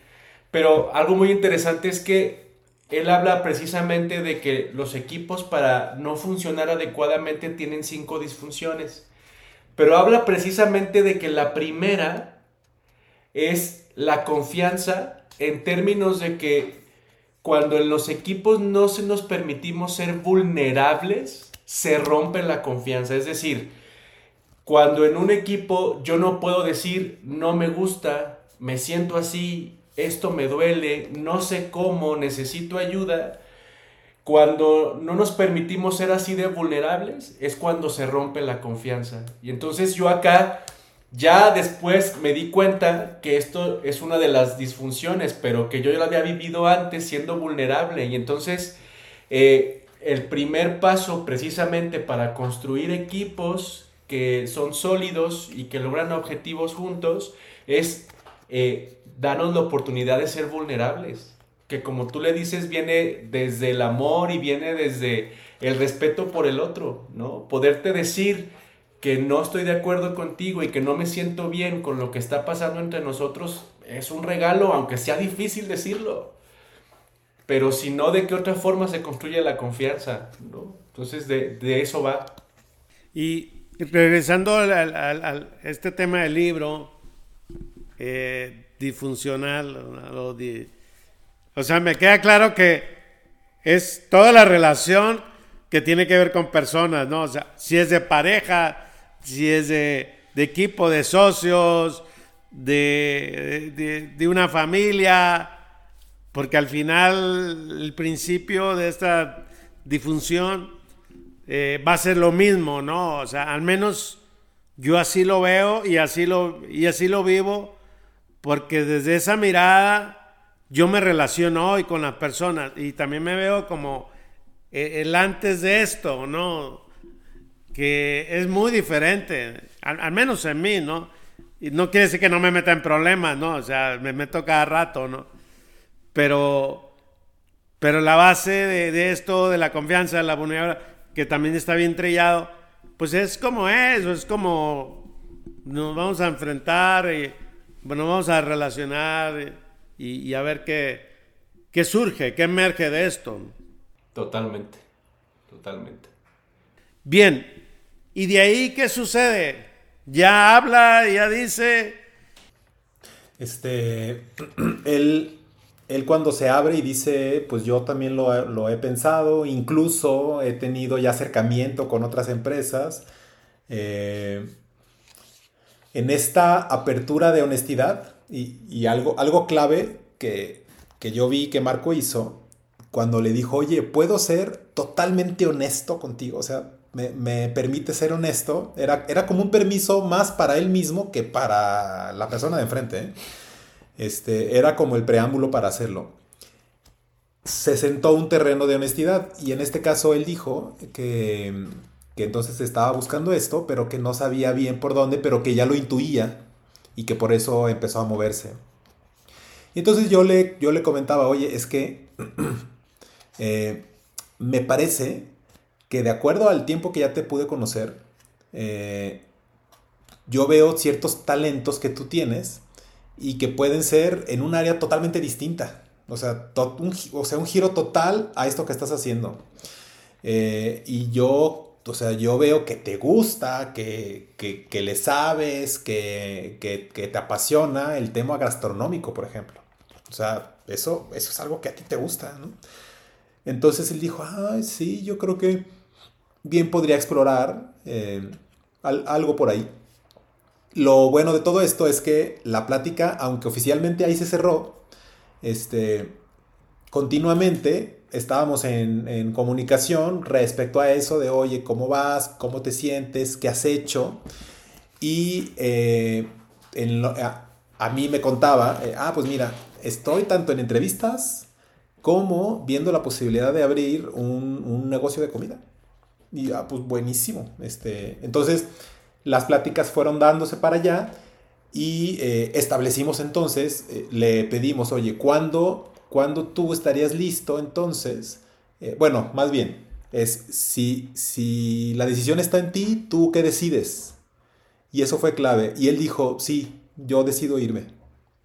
Speaker 3: Pero algo muy interesante es que él habla precisamente de que los equipos para no funcionar adecuadamente tienen cinco disfunciones. Pero habla precisamente de que la primera es la confianza en términos de que cuando en los equipos no se nos permitimos ser vulnerables, se rompe la confianza. Es decir, cuando en un equipo yo no puedo decir no me gusta, me siento así, esto me duele, no sé cómo, necesito ayuda, cuando no nos permitimos ser así de vulnerables, es cuando se rompe la confianza. Y entonces yo acá ya después me di cuenta que esto es una de las disfunciones, pero que yo ya lo había vivido antes siendo vulnerable. Y entonces eh, el primer paso precisamente para construir equipos que son sólidos y que logran objetivos juntos es eh, darnos la oportunidad de ser vulnerables. Que como tú le dices, viene desde el amor y viene desde el respeto por el otro, ¿no? Poderte decir que no estoy de acuerdo contigo y que no me siento bien con lo que está pasando entre nosotros, es un regalo, aunque sea difícil decirlo. Pero si no, ¿de qué otra forma se construye la confianza? ¿no? Entonces, de, eso va.
Speaker 1: Y regresando a este tema del libro, eh, disfuncional, o sea, me queda claro que es toda la relación que tiene que ver con personas, ¿no? O sea, si es de pareja, si es de, equipo, de socios, de, una familia, porque al final el principio de esta difunción eh, va a ser lo mismo, ¿no? O sea, al menos yo así lo veo y así lo, y así lo vivo, porque desde esa mirada yo me relaciono hoy con las personas y también me veo como eh, el antes de esto, ¿no? Que es muy diferente, al, menos en mí, ¿no? Y no quiere decir que no me meta en problemas, ¿no? O sea, me meto cada rato, ¿no? Pero, pero la base de, de esto, de la confianza, de la vulnerabilidad, que también está bien trillado, pues es como eso, es como nos vamos a enfrentar y bueno, vamos a relacionar y, a ver qué, qué surge, qué emerge de esto.
Speaker 3: Totalmente, totalmente.
Speaker 1: Bien, ¿y de ahí qué sucede? Ya habla, ya dice.
Speaker 2: Este, [clears throat] él, él cuando se abre y dice, pues yo también lo, lo, he pensado, incluso he tenido ya acercamiento con otras empresas. Eh, en esta apertura de honestidad y, algo, algo clave que, que yo vi que Marco hizo cuando le dijo, oye, ¿puedo ser totalmente honesto contigo? O sea, me, permite ser honesto. Era, era, como un permiso más para él mismo que para la persona de enfrente. ¿eh? Este, era como el preámbulo para hacerlo. Se sentó un terreno de honestidad y en este caso él dijo que, que entonces estaba buscando esto, pero que no sabía bien por dónde, pero que ya lo intuía y que por eso empezó a moverse. Y entonces yo le, yo le comentaba, oye, es que [clears throat] Eh, me parece que de acuerdo al tiempo que ya te pude conocer, eh, yo veo ciertos talentos que tú tienes y que pueden ser en un área totalmente distinta. O sea, un, giro total a esto que estás haciendo. Eh, y yo, o sea, yo veo que te gusta, que, que, le sabes, que, que, te apasiona el tema gastronómico, por ejemplo. O sea, eso, eso es algo que a ti te gusta, ¿no? Entonces él dijo, ah, sí, yo creo que bien podría explorar eh, algo por ahí. Lo bueno de todo esto es que la plática, aunque oficialmente ahí se cerró, este, continuamente estábamos en, comunicación respecto a eso de, oye, ¿cómo vas? ¿Cómo te sientes? ¿Qué has hecho? Y eh, a, mí me contaba, eh, ah, pues mira, estoy tanto en entrevistas como viendo la posibilidad de abrir un, negocio de comida. Y ah, pues buenísimo. Este, entonces, las pláticas fueron dándose para allá y eh, establecimos entonces, eh, le pedimos, oye, ¿cuándo, tú estarías listo entonces? Eh, bueno, más bien, es si, si la decisión está en ti, ¿tú qué decides? Y eso fue clave. Y él dijo, sí, yo decido irme.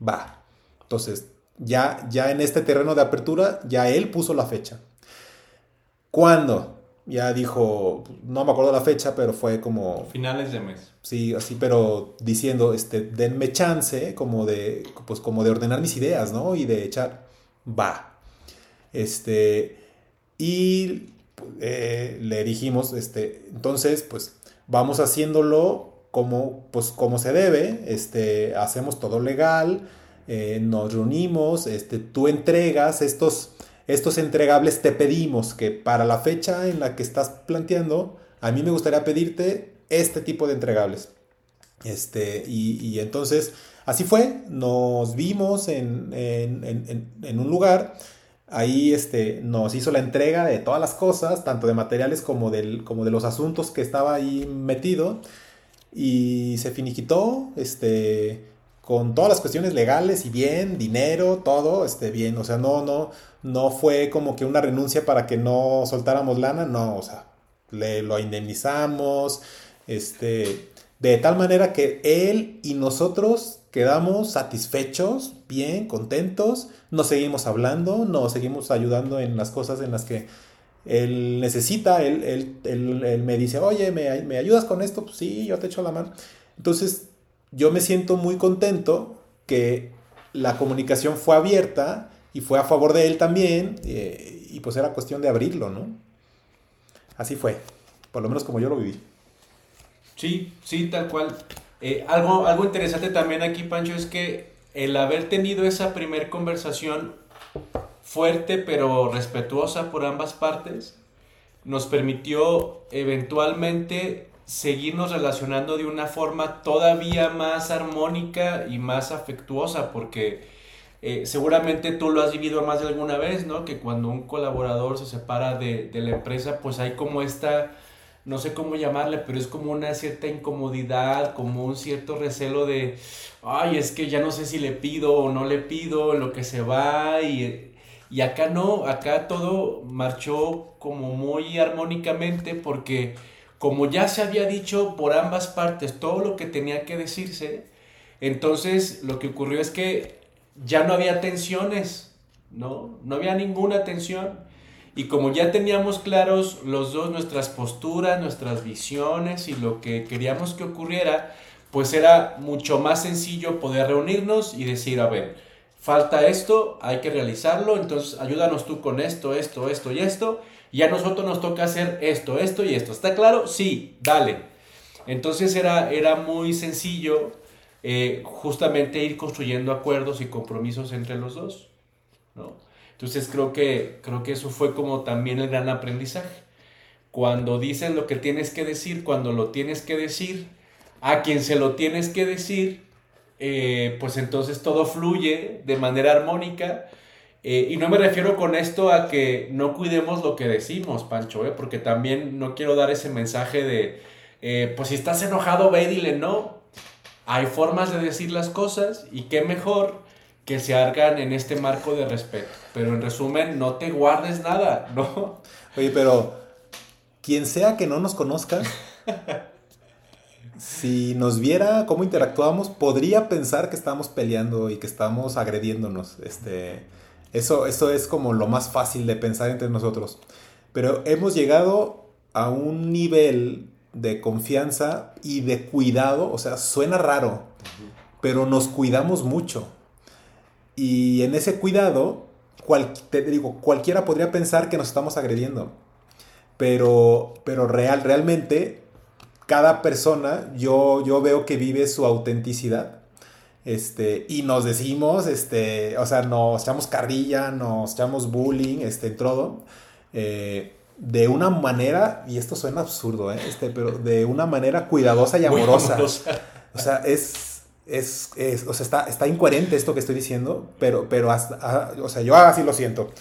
Speaker 2: Va. Entonces, ya, ya en este terreno de apertura, ya él puso la fecha. ¿Cuándo? Ya dijo, no me acuerdo la fecha, pero fue como...
Speaker 3: Finales de mes.
Speaker 2: Sí, así, pero diciendo, este, denme chance como de, pues como de ordenar mis ideas, ¿no? Y de echar, va. Este, y eh, le dijimos, este, entonces, pues vamos haciéndolo como, pues, como se debe, este, hacemos todo legal, eh, nos reunimos, este, tú entregas estos, estos entregables, te pedimos que para la fecha en la que estás planteando, a mí me gustaría pedirte este tipo de entregables. Este, y, entonces, así fue, nos vimos en, un lugar, ahí este, nos hizo la entrega de todas las cosas, tanto de materiales como, del, como de los asuntos que estaba ahí metido, y se finiquitó, este, con todas las cuestiones legales y bien, dinero, todo, este, bien, o sea, no, no, no fue como que una renuncia para que no soltáramos lana, no, o sea, le, lo indemnizamos, este, de tal manera que él y nosotros quedamos satisfechos, bien, contentos, nos seguimos hablando, nos seguimos ayudando en las cosas en las que él necesita, él, él, me dice, oye, ¿me, ¿me ayudas con esto? Pues sí, yo te echo la mano. Entonces, yo me siento muy contento que la comunicación fue abierta y fue a favor de él también, eh, y pues era cuestión de abrirlo, ¿no? Así fue, por lo menos como yo lo viví.
Speaker 3: Sí, sí, tal cual. Eh, algo, algo interesante también aquí, Pancho, es que el haber tenido esa primer conversación fuerte pero respetuosa por ambas partes, nos permitió eventualmente seguirnos relacionando de una forma todavía más armónica y más afectuosa, porque eh, seguramente tú lo has vivido más de alguna vez, ¿no? Que cuando un colaborador se separa de, de, la empresa, pues hay como esta, no sé cómo llamarle, pero es como una cierta incomodidad, como un cierto recelo de, ay, es que ya no sé si le pido o no le pido, lo que se va y... Y acá no, acá todo marchó como muy armónicamente porque como ya se había dicho por ambas partes todo lo que tenía que decirse, entonces lo que ocurrió es que ya no había tensiones, ¿no? No había ninguna tensión. Y como ya teníamos claros los dos nuestras posturas, nuestras visiones y lo que queríamos que ocurriera, pues era mucho más sencillo poder reunirnos y decir, a ver, falta esto, hay que realizarlo, entonces ayúdanos tú con esto, esto, esto y esto, y a nosotros nos toca hacer esto, esto y esto. ¿Está claro? Sí, dale. Entonces era, era muy sencillo eh, justamente ir construyendo acuerdos y compromisos entre los dos. ¿no? Entonces creo que, creo que eso fue como también el gran aprendizaje. Cuando dices lo que tienes que decir, cuando lo tienes que decir, a quien se lo tienes que decir, eh, pues entonces todo fluye de manera armónica eh, y no me refiero con esto a que no cuidemos lo que decimos, Pancho, ¿eh? porque también no quiero dar ese mensaje de, pues si estás enojado, ve y dile no. Hay formas de decir las cosas y qué mejor que se hagan en este marco de respeto. Pero en resumen, no te guardes nada, [laughs] ¿no?
Speaker 2: Oye, pero quien sea que no nos conozca, [laughs] si nos viera cómo interactuamos, podría pensar que estamos peleando y que estamos agrediéndonos. Este eso, eso es como lo más fácil de pensar entre nosotros. Pero hemos llegado a un nivel de confianza y de cuidado, o sea, suena raro, pero nos cuidamos mucho. Y en ese cuidado, te digo, cualquiera podría pensar que nos estamos agrediendo. Pero, pero real, realmente, cada persona, yo, yo veo que vive su autenticidad este, y nos decimos, este, o sea, nos echamos carrilla, nos echamos bullying, este, todo, eh, de una manera, y esto suena absurdo, ¿eh? este, pero de una manera cuidadosa y [laughs] amorosa. O sea, es, es, es, o sea, está, está incoherente esto que estoy diciendo, pero, pero hasta, ah, o sea, yo así lo siento.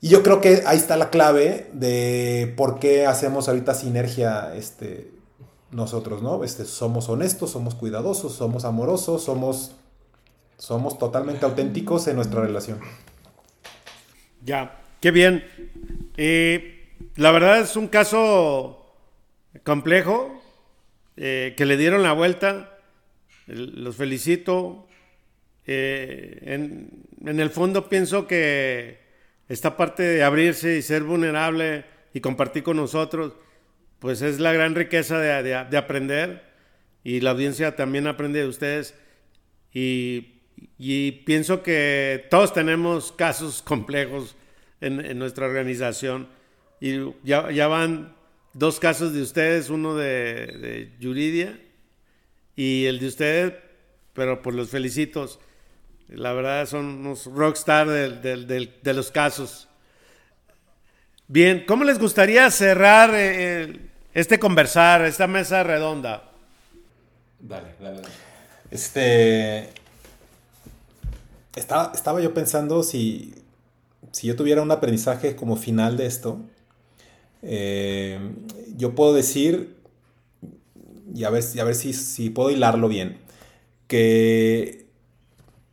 Speaker 2: Y yo creo que ahí está la clave de por qué hacemos ahorita sinergia, este, nosotros, ¿no? Este, somos honestos, somos cuidadosos, somos amorosos, somos, somos totalmente auténticos en nuestra relación.
Speaker 1: Ya, qué bien. Eh, la verdad es un caso complejo, eh, que le dieron la vuelta. Los felicito. Eh, en el fondo pienso que esta parte de abrirse y ser vulnerable y compartir con nosotros pues es la gran riqueza de, aprender y la audiencia también aprende de ustedes y, pienso que todos tenemos casos complejos en, nuestra organización y ya, van dos casos de ustedes, uno de, de Yuridia y el de ustedes, pero por los felicitos. La verdad son unos rockstar de, los casos. Bien, ¿cómo les gustaría cerrar eh, este conversar, esta mesa redonda.
Speaker 2: Dale, dale, dale. Este. Estaba, estaba yo pensando si, si yo tuviera un aprendizaje como final de esto. Eh, yo puedo decir, y a ver, a ver si, si puedo hilarlo bien, que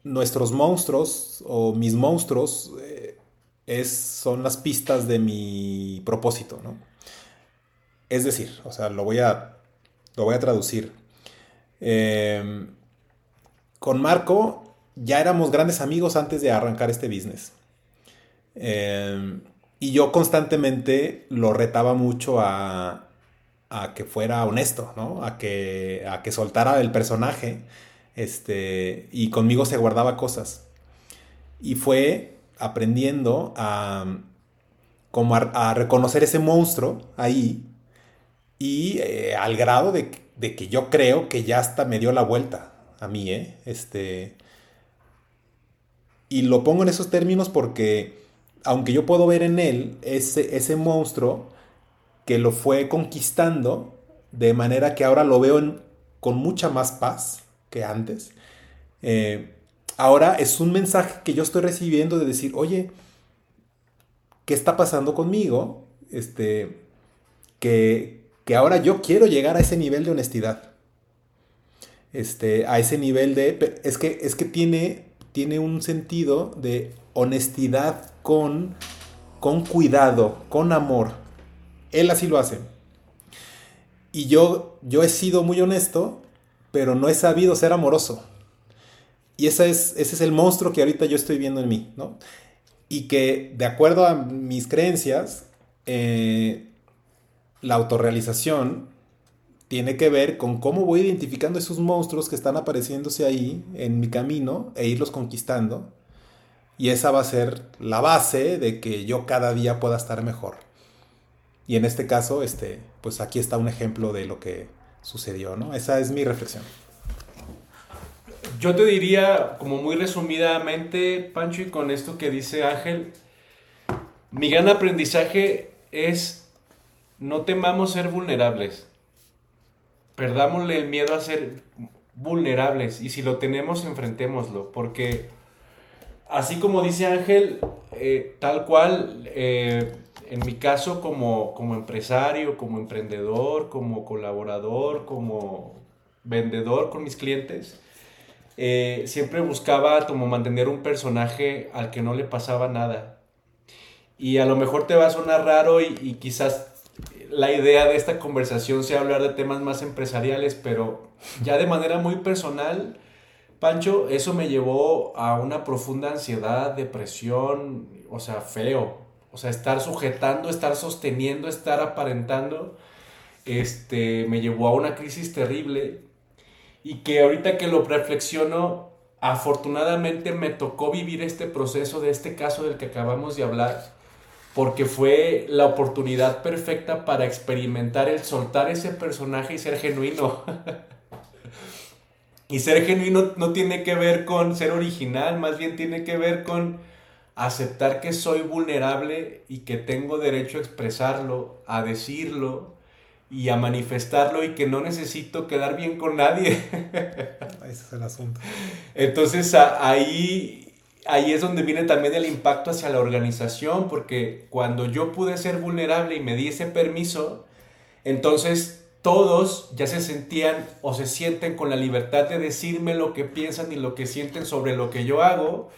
Speaker 2: nuestros monstruos o mis monstruos eh, es, son las pistas de mi propósito, ¿no? Es decir, o sea, lo voy a, lo voy a traducir. Em, con Marco ya éramos grandes amigos antes de arrancar este business. Em, y yo constantemente lo retaba mucho a, a que fuera honesto, ¿no? A que, a que soltara el personaje. Este, y conmigo se guardaba cosas. Y fue aprendiendo a, como a reconocer ese monstruo ahí y eh, al grado de, que yo creo que ya hasta me dio la vuelta a mí, ¿eh? Este... Y lo pongo en esos términos porque aunque yo puedo ver en él ese, ese monstruo que lo fue conquistando, de manera que ahora lo veo con mucha más paz que antes. Eh, ahora es un mensaje que yo estoy recibiendo de decir, oye, ¿qué está pasando conmigo? Este, que, que ahora yo quiero llegar a ese nivel de honestidad. Este, a ese nivel de... Es que, es que tiene, tiene un sentido de honestidad con, con cuidado, con amor. Él así lo hace. Y yo, yo he sido muy honesto, pero no he sabido ser amoroso. Y ese es, ese es el monstruo que ahorita yo estoy viendo en mí, ¿no? Y que de acuerdo a mis creencias, eh, la autorrealización tiene que ver con cómo voy identificando esos monstruos que están apareciéndose ahí en mi camino e irlos conquistando. Y esa va a ser la base de que yo cada día pueda estar mejor. Y en este caso, este, pues aquí está un ejemplo de lo que sucedió, ¿no? Esa es mi reflexión.
Speaker 3: Yo te diría, como muy resumidamente, Pancho, y con esto que dice Ángel, mi gran aprendizaje es no temamos ser vulnerables. Perdámosle el miedo a ser vulnerables y si lo tenemos, enfrentémoslo, porque así como dice Ángel, eh, tal cual, eh, en mi caso como, como empresario, como emprendedor, como colaborador, como vendedor con mis clientes, eh, siempre buscaba como mantener un personaje al que no le pasaba nada. Y a lo mejor te va a sonar raro y, y quizás la idea de esta conversación sea hablar de temas más empresariales, pero ya de manera muy personal, Pancho, eso me llevó a una profunda ansiedad, depresión, o sea, feo. O sea, estar sujetando, estar sosteniendo, estar aparentando, este, me llevó a una crisis terrible y que ahorita que lo reflexiono, afortunadamente me tocó vivir este proceso de este caso del que acabamos de hablar, porque fue la oportunidad perfecta para experimentar el soltar ese personaje y ser genuino. [laughs] y ser genuino no tiene que ver con ser original, más bien tiene que ver con aceptar que soy vulnerable y que tengo derecho a expresarlo, a decirlo y a manifestarlo y que no necesito quedar bien con nadie. [laughs]
Speaker 2: Ese es el asunto.
Speaker 3: Entonces ahí, ahí es donde viene también el impacto hacia la organización, porque cuando yo pude ser vulnerable y me di ese permiso, entonces todos ya se sentían o se sienten con la libertad de decirme lo que piensan y lo que sienten sobre lo que yo hago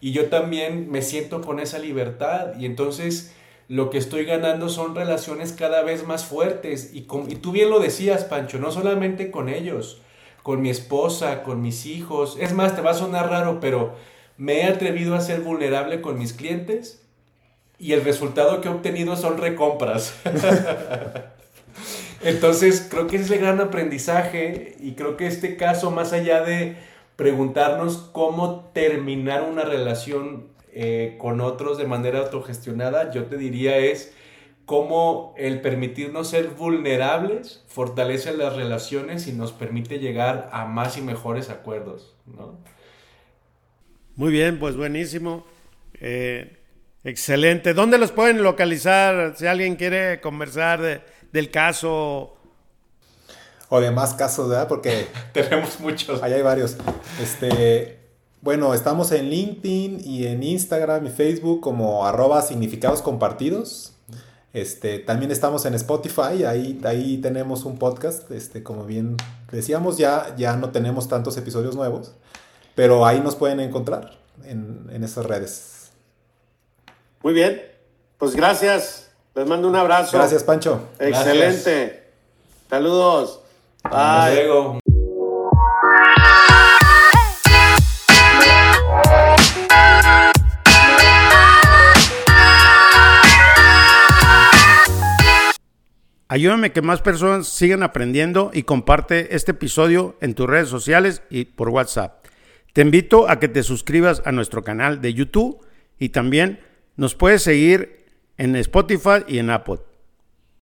Speaker 3: y yo también me siento con esa libertad y entonces lo que estoy ganando son relaciones cada vez más fuertes y, y tú bien lo decías, Pancho, no solamente con ellos, con mi esposa, con mis hijos. Es más, te va a sonar raro, pero me he atrevido a ser vulnerable con mis clientes y el resultado que he obtenido son recompras. [laughs] Entonces, creo que es el gran aprendizaje y creo que este caso, más allá de preguntarnos cómo terminar una relación eh, con otros de manera autogestionada, yo te diría es cómo el permitirnos ser vulnerables fortalece las relaciones y nos permite llegar a más y mejores acuerdos.
Speaker 1: Muy bien, pues buenísimo. Eh, excelente. ¿Dónde los pueden localizar si alguien quiere conversar del caso
Speaker 2: o de más casos, ¿verdad? Porque [laughs]
Speaker 3: tenemos muchos.
Speaker 2: Ahí hay varios. Este, bueno, estamos en LinkedIn y en Instagram y Facebook como arroba significados compartidos. Este, también estamos en Spotify, ahí, ahí tenemos un podcast, este, como bien decíamos, ya, ya no tenemos tantos episodios nuevos, pero ahí nos pueden encontrar en, en esas redes.
Speaker 1: Muy bien, pues gracias, les mando un abrazo.
Speaker 2: Gracias, Pancho.
Speaker 1: Excelente. Saludos.
Speaker 3: luego.
Speaker 1: Ayúdame que más personas sigan aprendiendo y comparte este episodio en tus redes sociales y por WhatsApp. Te invito a que te suscribas a nuestro canal de YouTube y también nos puedes seguir en Spotify y en Apple.